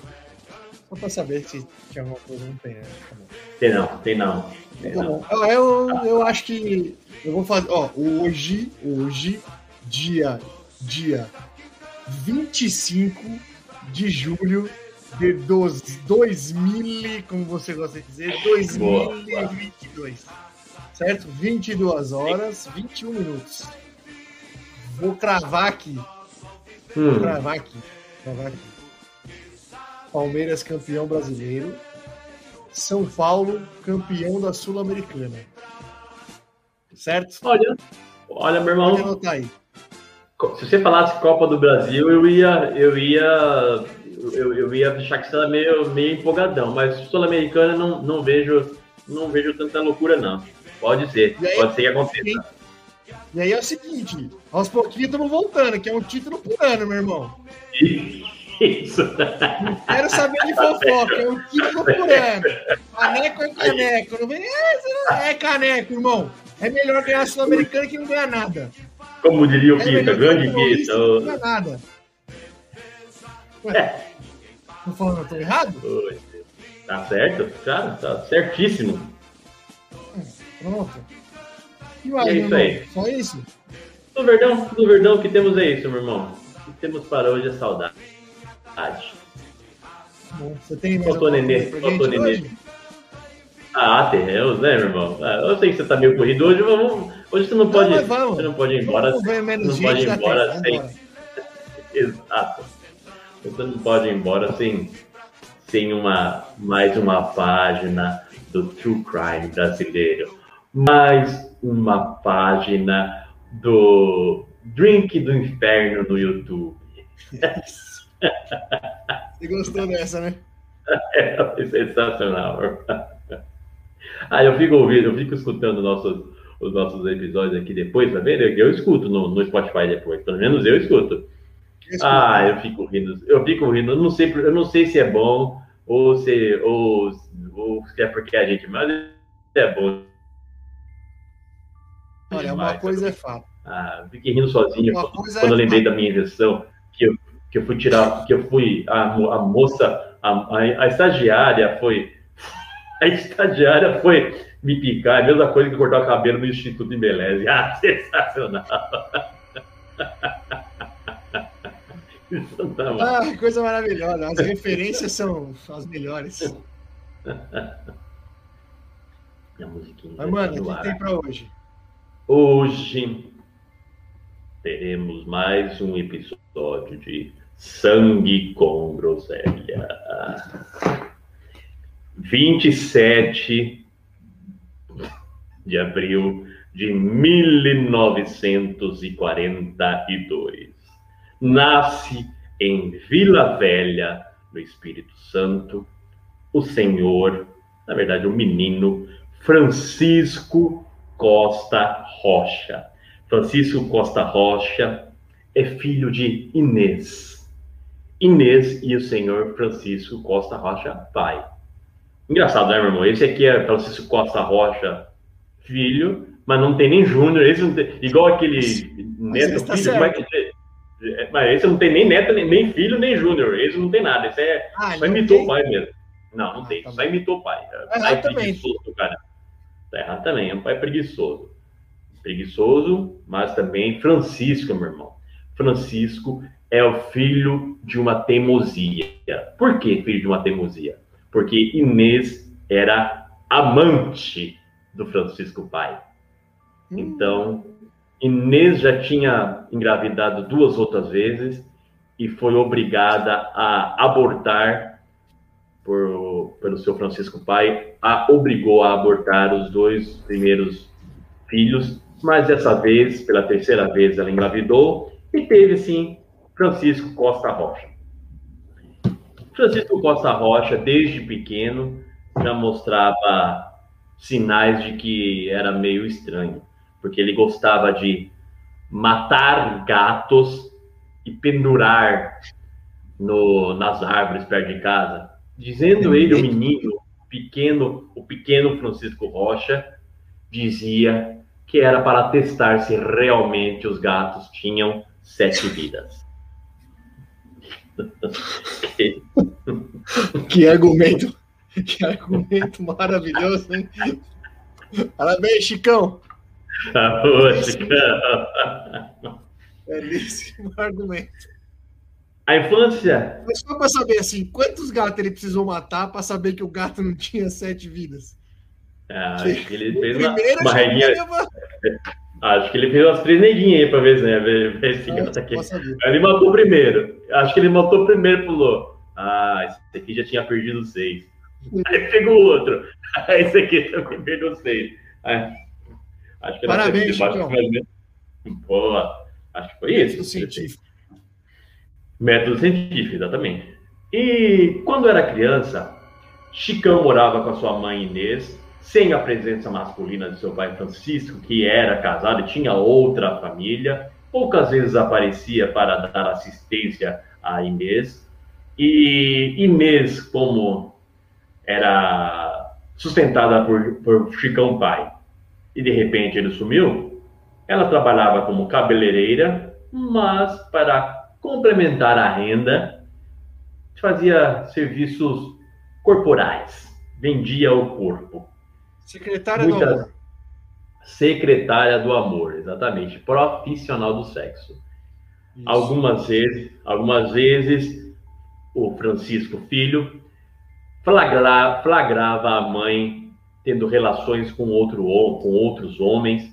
só pra saber se tinha alguma coisa, não tem, né? Tá. Tem não, tem não. Tá bom. Eu, eu, acho que eu vou fazer, ó, hoje, hoje, dia, dia 25 de julho de dos, 2000, como você gosta de dizer, 2022. Certo? 22 horas, 21 minutos. Vou cravar aqui, vou Hum, cravar aqui, cravar aqui. Palmeiras campeão brasileiro. São Paulo campeão da Sul-Americana. Certo? olha, olha, meu Pode irmão, anotar aí. se você falasse Copa do Brasil, eu ia, eu ia, eu, eu ia achar que você era meio, meio empolgadão, mas Sul-Americana não, não vejo, não vejo tanta loucura não. Pode ser, aí- pode ser que aconteça. E aí é o seguinte, aos pouquinhos estamos voltando, que é um título por ano, meu irmão. Isso. Quero saber de fofoca, é título por ano. Caneco é caneco. Não vem, é, é caneco, irmão. É melhor ganhar a Sul-Americana que não ganhar nada. Como diria o É melhor grande que não ô, ganhar nada. Ué, tô falando, eu tô errado? Tá certo? Cara, tá certíssimo. Pronto. E É isso irmão? aí. Só isso? Do Verdão, do Verdão, o que temos é isso, meu irmão. O que temos para hoje é saudade. Bom, você tem mais Faltou nenê, faltou nenê. hoje? Ah, terrenos, né, meu irmão? Ah, Eu sei que você tá meio corrido hoje, vamos, hoje você não pode, mas vamos. você não pode ir embora, Vamos ver menos não pode ir embora sem, exato. Você não pode ir embora sem, sem uma, mais uma página do True Crime brasileiro. Mais uma página do Drink do Inferno no YouTube. Você gostou dessa, né? É sensacional. Ah, eu fico ouvindo, eu fico escutando nossos, os nossos episódios aqui depois, tá vendo? Eu escuto no, no Spotify depois, pelo menos eu escuto. Ah, eu fico rindo, eu fico rindo, eu não sei, eu não sei se é bom ou se, ou, ou se é porque a gente, mas é bom. Olha, uma demais. coisa é fato. Ah, eu fiquei rindo sozinho quando eu é lembrei fato. da minha injeção, que eu, que eu fui tirar, que eu fui, a, a moça, a, a, a estagiária foi, a estagiária foi me picar, é a mesma coisa que cortar o cabelo no Instituto Embeleze. Ah, sensacional! Isso tá. Ah, coisa maravilhosa. As referências são as melhores. A musiquinha Mas, mano, no o que tem pra hoje? Hoje teremos mais um episódio de Sangue com Groselha. 27 de abril de 1942. Nasce em Vila Velha, no Espírito Santo, o senhor, na verdade, o menino Francisco Costa Rocha. Francisco Costa Rocha é filho de Inês. Inês e o senhor Francisco Costa Rocha, pai. Engraçado, né, meu irmão? Esse aqui é Francisco Costa Rocha, filho, mas não tem nem Júnior. Esse não tem, igual aquele neto, esse tá filho. Como é que, é, mas esse não tem nem neto, nem, nem filho, nem Júnior. Esse não tem nada. Esse é Ah, só imitou tem? o pai mesmo. Não, não Ah, tem. tá Só imitou o pai. Tá pai também. preguiçoso, cara. Tá errado também. É um pai preguiçoso. Preguiçoso, mas também Francisco, meu irmão. Francisco é o filho de uma teimosia. Por que filho de uma teimosia? Porque Inês era amante do Francisco pai. Hum, Então, Inês já tinha engravidado duas outras vezes e foi obrigada a abortar por, pelo seu Francisco pai, a obrigou a abortar os dois primeiros filhos, mas dessa vez, pela terceira vez, ela engravidou e teve sim Francisco Costa Rocha. Francisco Costa Rocha, desde pequeno, já mostrava sinais de que era meio estranho, porque ele gostava de matar gatos e pendurar no, nas árvores perto de casa, dizendo ele, o menino, pequeno, o pequeno Francisco Rocha, dizia que era para testar se realmente os gatos tinham sete vidas. Que argumento, que argumento maravilhoso, hein? Parabéns, Chicão. Ô, Chicão. Belíssimo argumento. A infância Mas só para saber assim, quantos gatos ele precisou matar para saber que o gato não tinha sete vidas? Ah, ele fez uma, uma regrinha. Acho que ele fez umas três neguinhas aí pra ver, né? Ver, ver esse gato aqui. Ele matou primeiro. Acho que ele matou primeiro e pulou. Ah, esse aqui já tinha perdido seis. Aí pegou o outro. Aí esse aqui também perdeu seis. Aí, acho que Parabéns, Chicão. foi- Pô, acho que foi isso. Método científico. Método científico, exatamente. E quando era criança, Chicão morava com a sua mãe Inês, sem a presença masculina de seu pai Francisco, que era casado e tinha outra família. Poucas vezes aparecia para dar assistência a Inês. E Inês, como era sustentada por, por Chicão pai, e de repente ele sumiu, ela trabalhava como cabeleireira, mas para complementar a renda, fazia serviços corporais, vendia o corpo. Secretária do amor. Secretária do amor, exatamente, profissional do sexo. Isso. Algumas vezes, algumas vezes, o Francisco Filho flagra- flagrava a mãe tendo relações com, outro, com outros homens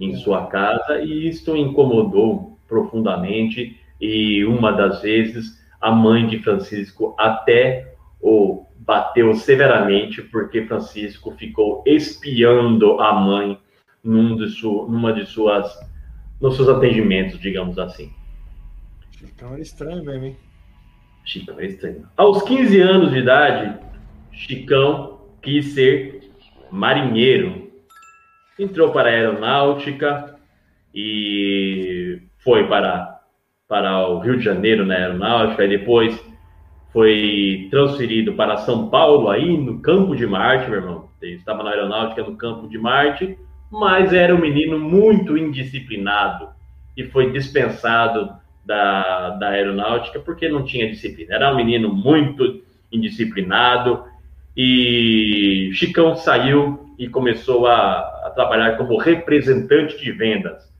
em sua casa e isto incomodou profundamente e uma das vezes a mãe de Francisco até o bateu severamente porque Francisco ficou espiando a mãe num de su- numa de suas nos seus atendimentos, digamos assim. Chicão era estranho mesmo, hein? Chicão é estranho. Aos 15 anos de idade, Chicão quis ser marinheiro. Entrou para a aeronáutica e foi para, para o Rio de Janeiro na aeronáutica, e depois foi transferido para São Paulo, aí no Campo de Marte, meu irmão. Ele estava na aeronáutica no Campo de Marte, mas era um menino muito indisciplinado e foi dispensado da, da aeronáutica porque não tinha disciplina. Era um menino muito indisciplinado e Chicão saiu e começou a, a trabalhar como representante de vendas.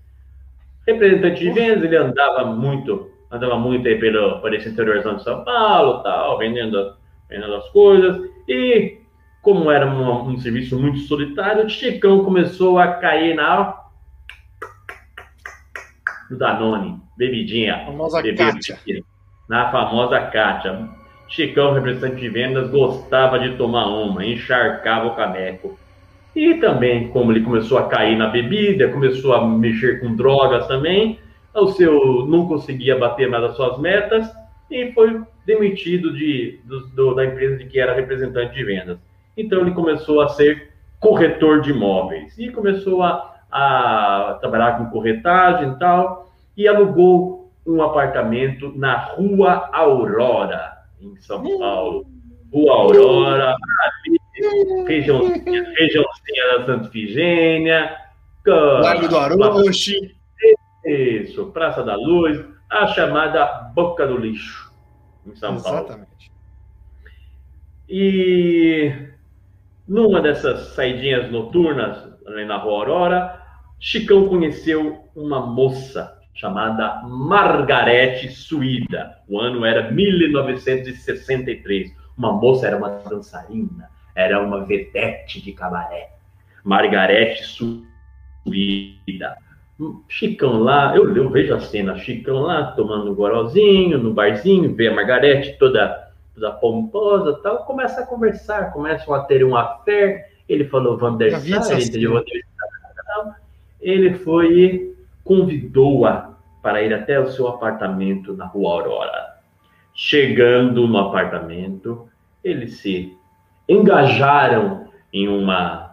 Representante de vendas, ele andava muito, andava muito aí pelo, por esse interiorzão de São Paulo, tal, vendendo, vendendo as coisas e como era um, um serviço muito solitário, Chicão começou a cair na do Danone, bebidinha, famosa bebida na famosa Kátia. Chicão, representante de vendas, gostava de tomar uma, encharcava o caneco. E também, como ele começou a cair na bebida, começou a mexer com drogas também, o seu não conseguia bater mais as suas metas e foi demitido de, do- do- da empresa de que era representante de vendas. Então ele começou a ser corretor de imóveis e começou a, a trabalhar com corretagem e tal e alugou um apartamento na Rua Aurora, em São Paulo. Rua Aurora, regiãozinha, regiãozinha da Santa Ifigênia, ca- Largo do Aroche. Isso, Praça da Luz, a chamada Boca do Lixo, em São Paulo. Exatamente. E numa dessas saidinhas noturnas, na Rua Aurora, Chicão conheceu uma moça chamada Margarete Suída. O ano era 1963. Uma moça era uma dançarina, era uma vedete de cabaré. Margarete Suída. Chicão lá, eu, eu vejo a cena, Chicão lá tomando um gorolzinho no barzinho, vê a Margarete toda, toda pomposa e tal, começa a conversar, começam a ter um affair. Ele falou Vandersar, essa ele entendeu Vandersar. Ele foi e convidou-a para ir até o seu apartamento na Rua Aurora. Chegando no apartamento, eles se engajaram em uma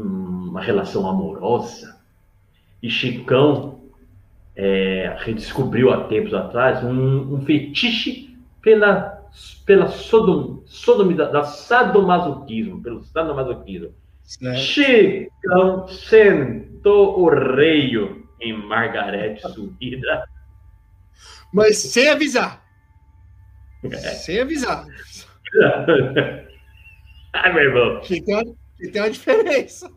uma relação amorosa. E Chicão é, redescobriu há tempos atrás um, um fetiche pela, pela sodom, sodomida, da sadomasoquismo, pelo sadomasoquismo. Certo. Chicão sentou o reio em Margarete Suída. Mas sem avisar. É. Sem avisar. Ai, meu irmão, Que que tem uma diferença.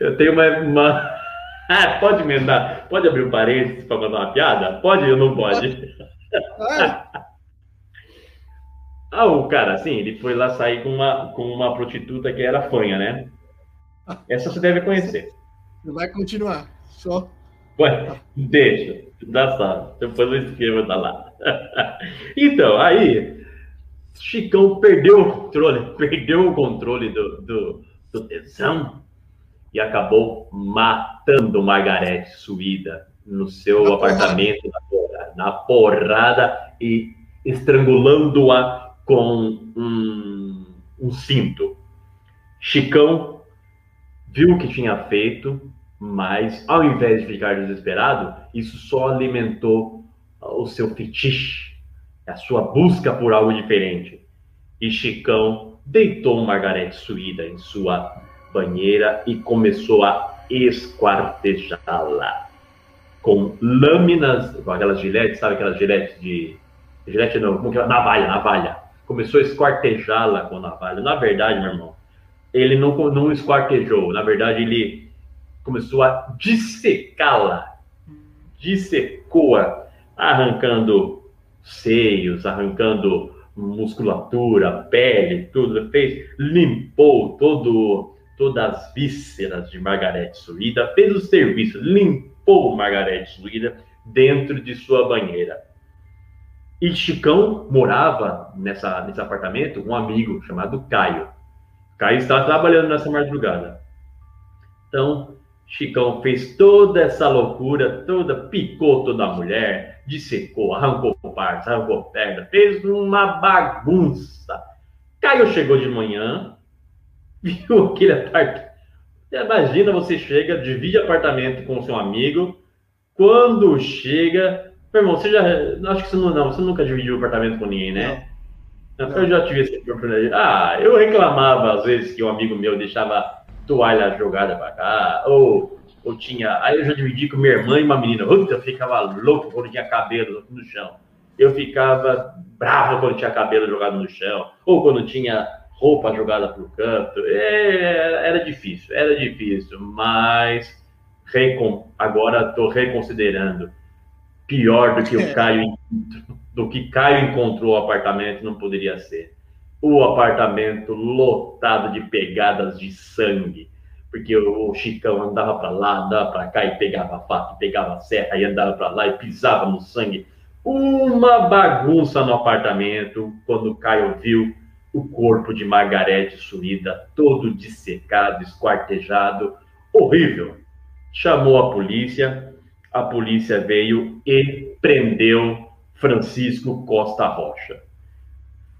eu tenho uma. uma... Ah, pode emendar? Pode abrir um parênteses para contar uma piada? Pode ou não pode? Ah, Ah, o cara, assim, ele foi lá sair com uma, com uma prostituta que era fanha, né? Essa você deve conhecer. vai continuar. Só. Ué, deixa, dá só. Depois eu escrevo tá lá. Então, aí, Chicão perdeu o controle, perdeu o controle do, do, do tesão e acabou matando Margarete Suída no seu Na apartamento na porrada, na porrada e estrangulando-a com um, um cinto. Chicão viu o que tinha feito, mas ao invés de ficar desesperado, isso só alimentou o seu fetiche, a sua busca por algo diferente. E Chicão deitou Margarete Suída em sua banheira e começou a esquartejá-la com lâminas, com aquelas giletes, sabe aquelas giletes de. Gilete não, como que é? Navalha, navalha. Começou a esquartejá-la com navalha. Na verdade, meu irmão, ele não, não esquartejou. Na verdade, ele começou a dissecá-la. Dissecou-a, arrancando seios, arrancando musculatura, pele, tudo. Fez, limpou todo, todas as vísceras de Margarete Suída, fez o serviço, limpou Margarete Suída dentro de sua banheira. E Chicão morava nessa, nesse apartamento um amigo chamado Caio. Caio estava trabalhando nessa madrugada. Então, Chicão fez toda essa loucura, toda, picou toda a mulher, dissecou, arrancou partes, arrancou perna, fez uma bagunça. Caio chegou de manhã, viu aquele apartamento. Imagina, você chega, divide apartamento com seu amigo, quando chega. Meu irmão, você já. Acho que você não, não, você nunca dividiu apartamento com ninguém, né? Não. Eu já tive essa oportunidade. Ah, eu reclamava às vezes que um amigo meu deixava toalha jogada pra cá, ou, ou tinha. Aí eu já dividi com minha irmã e uma menina. Eu ficava louco quando tinha cabelo no chão. Eu ficava bravo quando tinha cabelo jogado no chão, ou quando tinha roupa jogada pro canto. É, era difícil, era difícil, mas recon, agora estou reconsiderando. Pior do que o Caio do que Caio encontrou o apartamento não poderia ser. O apartamento lotado de pegadas de sangue, porque o Chicão andava para lá, andava para cá e pegava a faca, pegava a serra e andava para lá e pisava no sangue. Uma bagunça no apartamento quando Caio viu o corpo de Margarete Suída todo dissecado, esquartejado, horrível. Chamou a polícia, a polícia veio e prendeu Francisco Costa Rocha.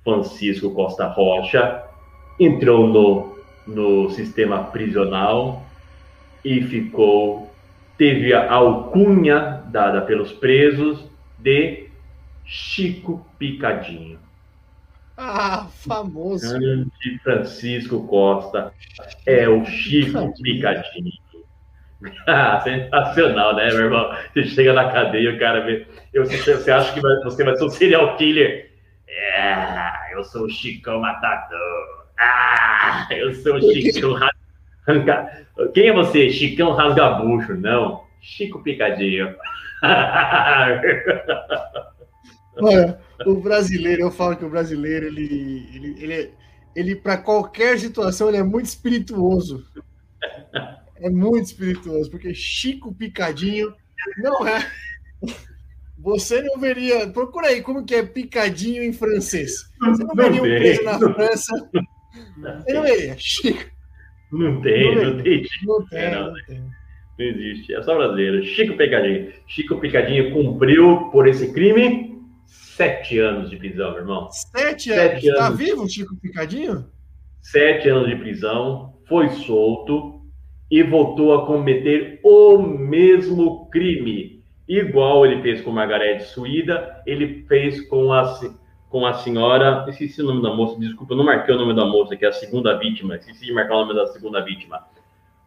Francisco Costa Rocha entrou no, no sistema prisional e ficou, teve a alcunha dada pelos presos de Chico Picadinho. Ah, famoso. Grande Francisco Costa é o Chico Picadinho. Ah, sensacional, né, meu irmão? Você chega na cadeia, o cara vê. Eu, você acha que vai, você vai ser um serial killer? É, eu sou o Chicão Matador. Ah, eu sou o Chicão Rasga. Quem é você? Chicão Rasgabucho? Não, Chico Picadinho. Olha, o brasileiro, eu falo que o brasileiro, ele, ele, ele, ele para qualquer situação, ele é muito espirituoso. É muito espirituoso, porque Chico Picadinho não é. Você não veria. Procura aí como que é picadinho em francês. Você não veria um preso na França. Você não veria. Chico. Não tem, não, não tem. Não tem, É, não. não tem. Não existe, é só brasileiro. Chico Picadinho. Chico Picadinho cumpriu por esse crime sete anos de prisão, meu irmão. Sete Sete anos. Tá vivo Chico Picadinho? Sete anos de prisão, foi solto e voltou a cometer o mesmo crime. Igual ele fez com Margarete Suída, ele fez com a, com a senhora. Esqueci o nome da moça, desculpa, eu não marquei o nome da moça, que é a segunda vítima. Esqueci de marcar o nome da segunda vítima.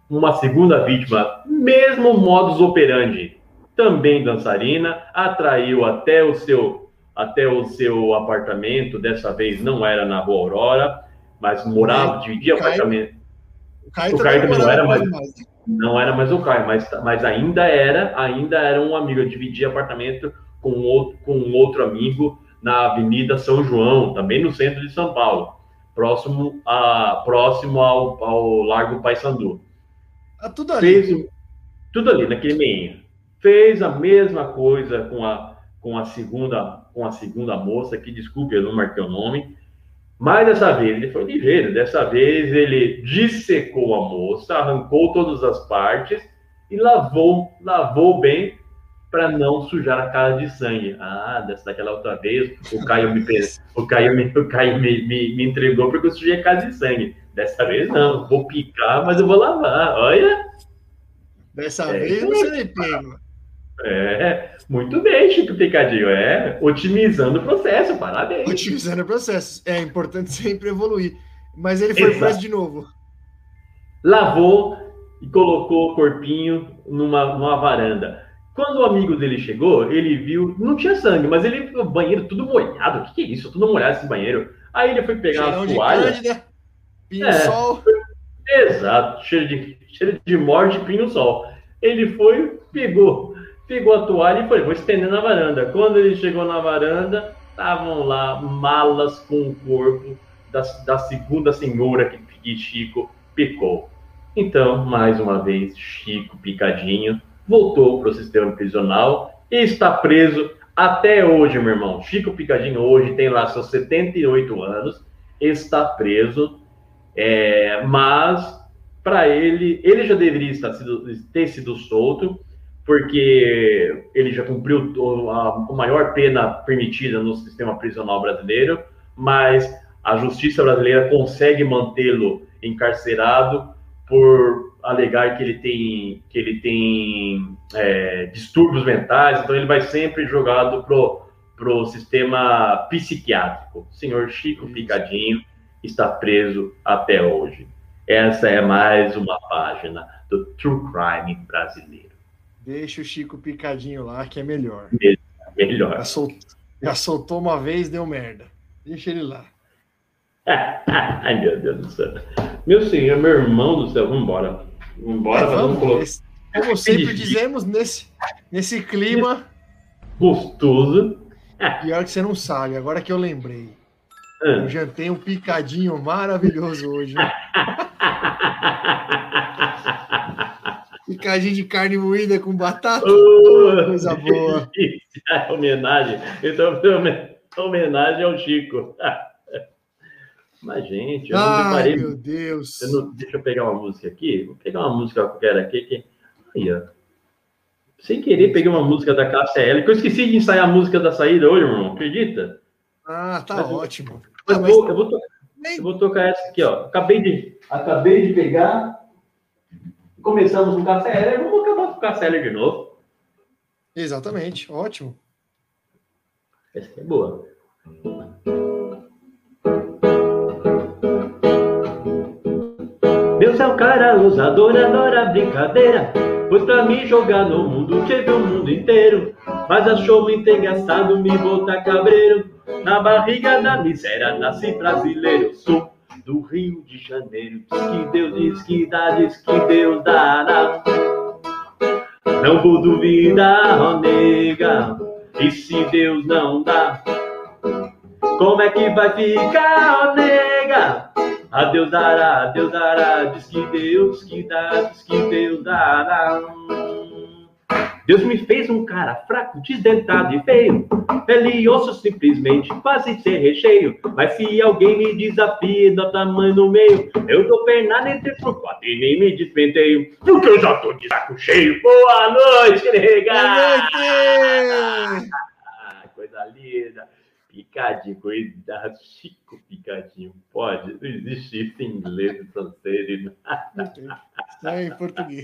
Uma segunda vítima, mesmo modus operandi, também dançarina, atraiu até o seu até o seu apartamento. Dessa vez não era na Rua Aurora, mas morava, dividia Caio- apartamento. O Caio, O Caio também não era morava mais- Não era mais o Caio, mas, mas ainda era, ainda era um amigo. Eu dividia apartamento com outro, com um outro amigo na Avenida São João, também no centro de São Paulo, próximo, a, próximo ao, ao Largo Paissandu. Tá tudo ali. Fez tudo ali, naquele meinho. Fez a mesma coisa com a, com a segunda com a segunda moça, que desculpe, eu não marquei o nome. Mas dessa vez ele foi ligeiro. Dessa vez ele dissecou a moça, arrancou todas as partes e lavou, lavou bem para não sujar a cara de sangue. Ah, dessa daquela outra vez o Caio me o Caio me, o Caio me, me, me entregou porque eu sujei a cara de sangue. Dessa vez não, vou picar, mas eu vou lavar. Olha, Dessa É, vez você nem pego. é muito bem, Chico Picadinho, é otimizando o processo, parabéns. Otimizando o processo. É importante sempre evoluir. Mas ele foi preso de novo. lavou e colocou o corpinho numa, numa varanda. Quando o amigo dele chegou, ele viu, não tinha sangue, mas ele viu o banheiro tudo molhado. O que, que é isso? Tudo molhado esse banheiro. Aí ele foi pegar Cheirão uma toalha. cândida, pinho É. sol. Exato, cheiro de, cheiro de morte e pinho-sol. Ele foi, pegou, pegou a toalha e foi, vou estender na varanda. Quando ele chegou na varanda, estavam lá malas com o corpo da, da segunda senhora que, que Chico picou. Então, mais uma vez, Chico Picadinho voltou para o sistema prisional e está preso até hoje, meu irmão. Chico Picadinho hoje tem lá seus 78 anos, está preso é, mas para ele, ele já deveria estar ter sido solto, porque ele já cumpriu a maior pena permitida no sistema prisional brasileiro, mas a justiça brasileira consegue mantê-lo encarcerado por alegar que ele tem que ele tem é, distúrbios mentais, então ele vai sempre jogado pro pro sistema psiquiátrico. O senhor Chico Picadinho está preso até hoje. Essa é mais uma página do True Crime brasileiro. Deixa o Chico picadinho lá, que é melhor. Melhor. Já, sol- já soltou uma vez, deu merda. Deixa ele lá. Ai, meu Deus do céu. Meu senhor, meu irmão do céu, vamos embora. Vamos É, vamos esse- como sempre dizemos, nesse, nesse clima, gostoso. pior que você não sabe, agora que eu lembrei. Ah. Eu jantei um picadinho maravilhoso hoje. né? Picadinho de carne moída com batata. Oh, coisa boa. delícia. homenagem. Então, homen- homenagem ao Chico. Mas, gente, eu não Ai, meu Deus. eu não- deixa eu pegar uma música aqui. Vou pegar uma música qualquer aqui. Que... Aí, ó. Sem querer, peguei uma música da Cássia L, que eu esqueci de ensaiar a música da saída hoje, irmão. Acredita? Ah, tá Mas ótimo. Mas Ah, mas vou- eu, vou to- nem- eu vou tocar essa aqui, ó. Acabei de, acabei de pegar. Começamos com Cássia L, vamos acabar com Cássia L de novo. Exatamente, ótimo. Essa aqui é boa. É um cara usador, adora brincadeira. Pois pra me jogar no mundo, teve o mundo inteiro. Mas achou muito engraçado me botar cabreiro. Na barriga da miséria, nasci brasileiro. Sou do Rio de Janeiro. Diz que Deus diz que dá, diz que Deus dará. Não vou duvidar, ó nega. E se Deus não dá, como é que vai ficar, ó nega? A Deus dará, a Deus dará, diz que Deus que dá, diz que Deus dará. Deus me fez um cara fraco, desdentado e feio. Pele e osso simplesmente quase sem recheio. Mas se alguém me desafia do tamanho no meio, eu dou pernada entre por quatro e nem me despenteio. Porque eu já tô de saco cheio. Boa noite, nega! Boa noite! Coisa linda. Picadinho, cuidado, Chico Picadinho. Pode, não existe isso em inglês, em francês. Está em português.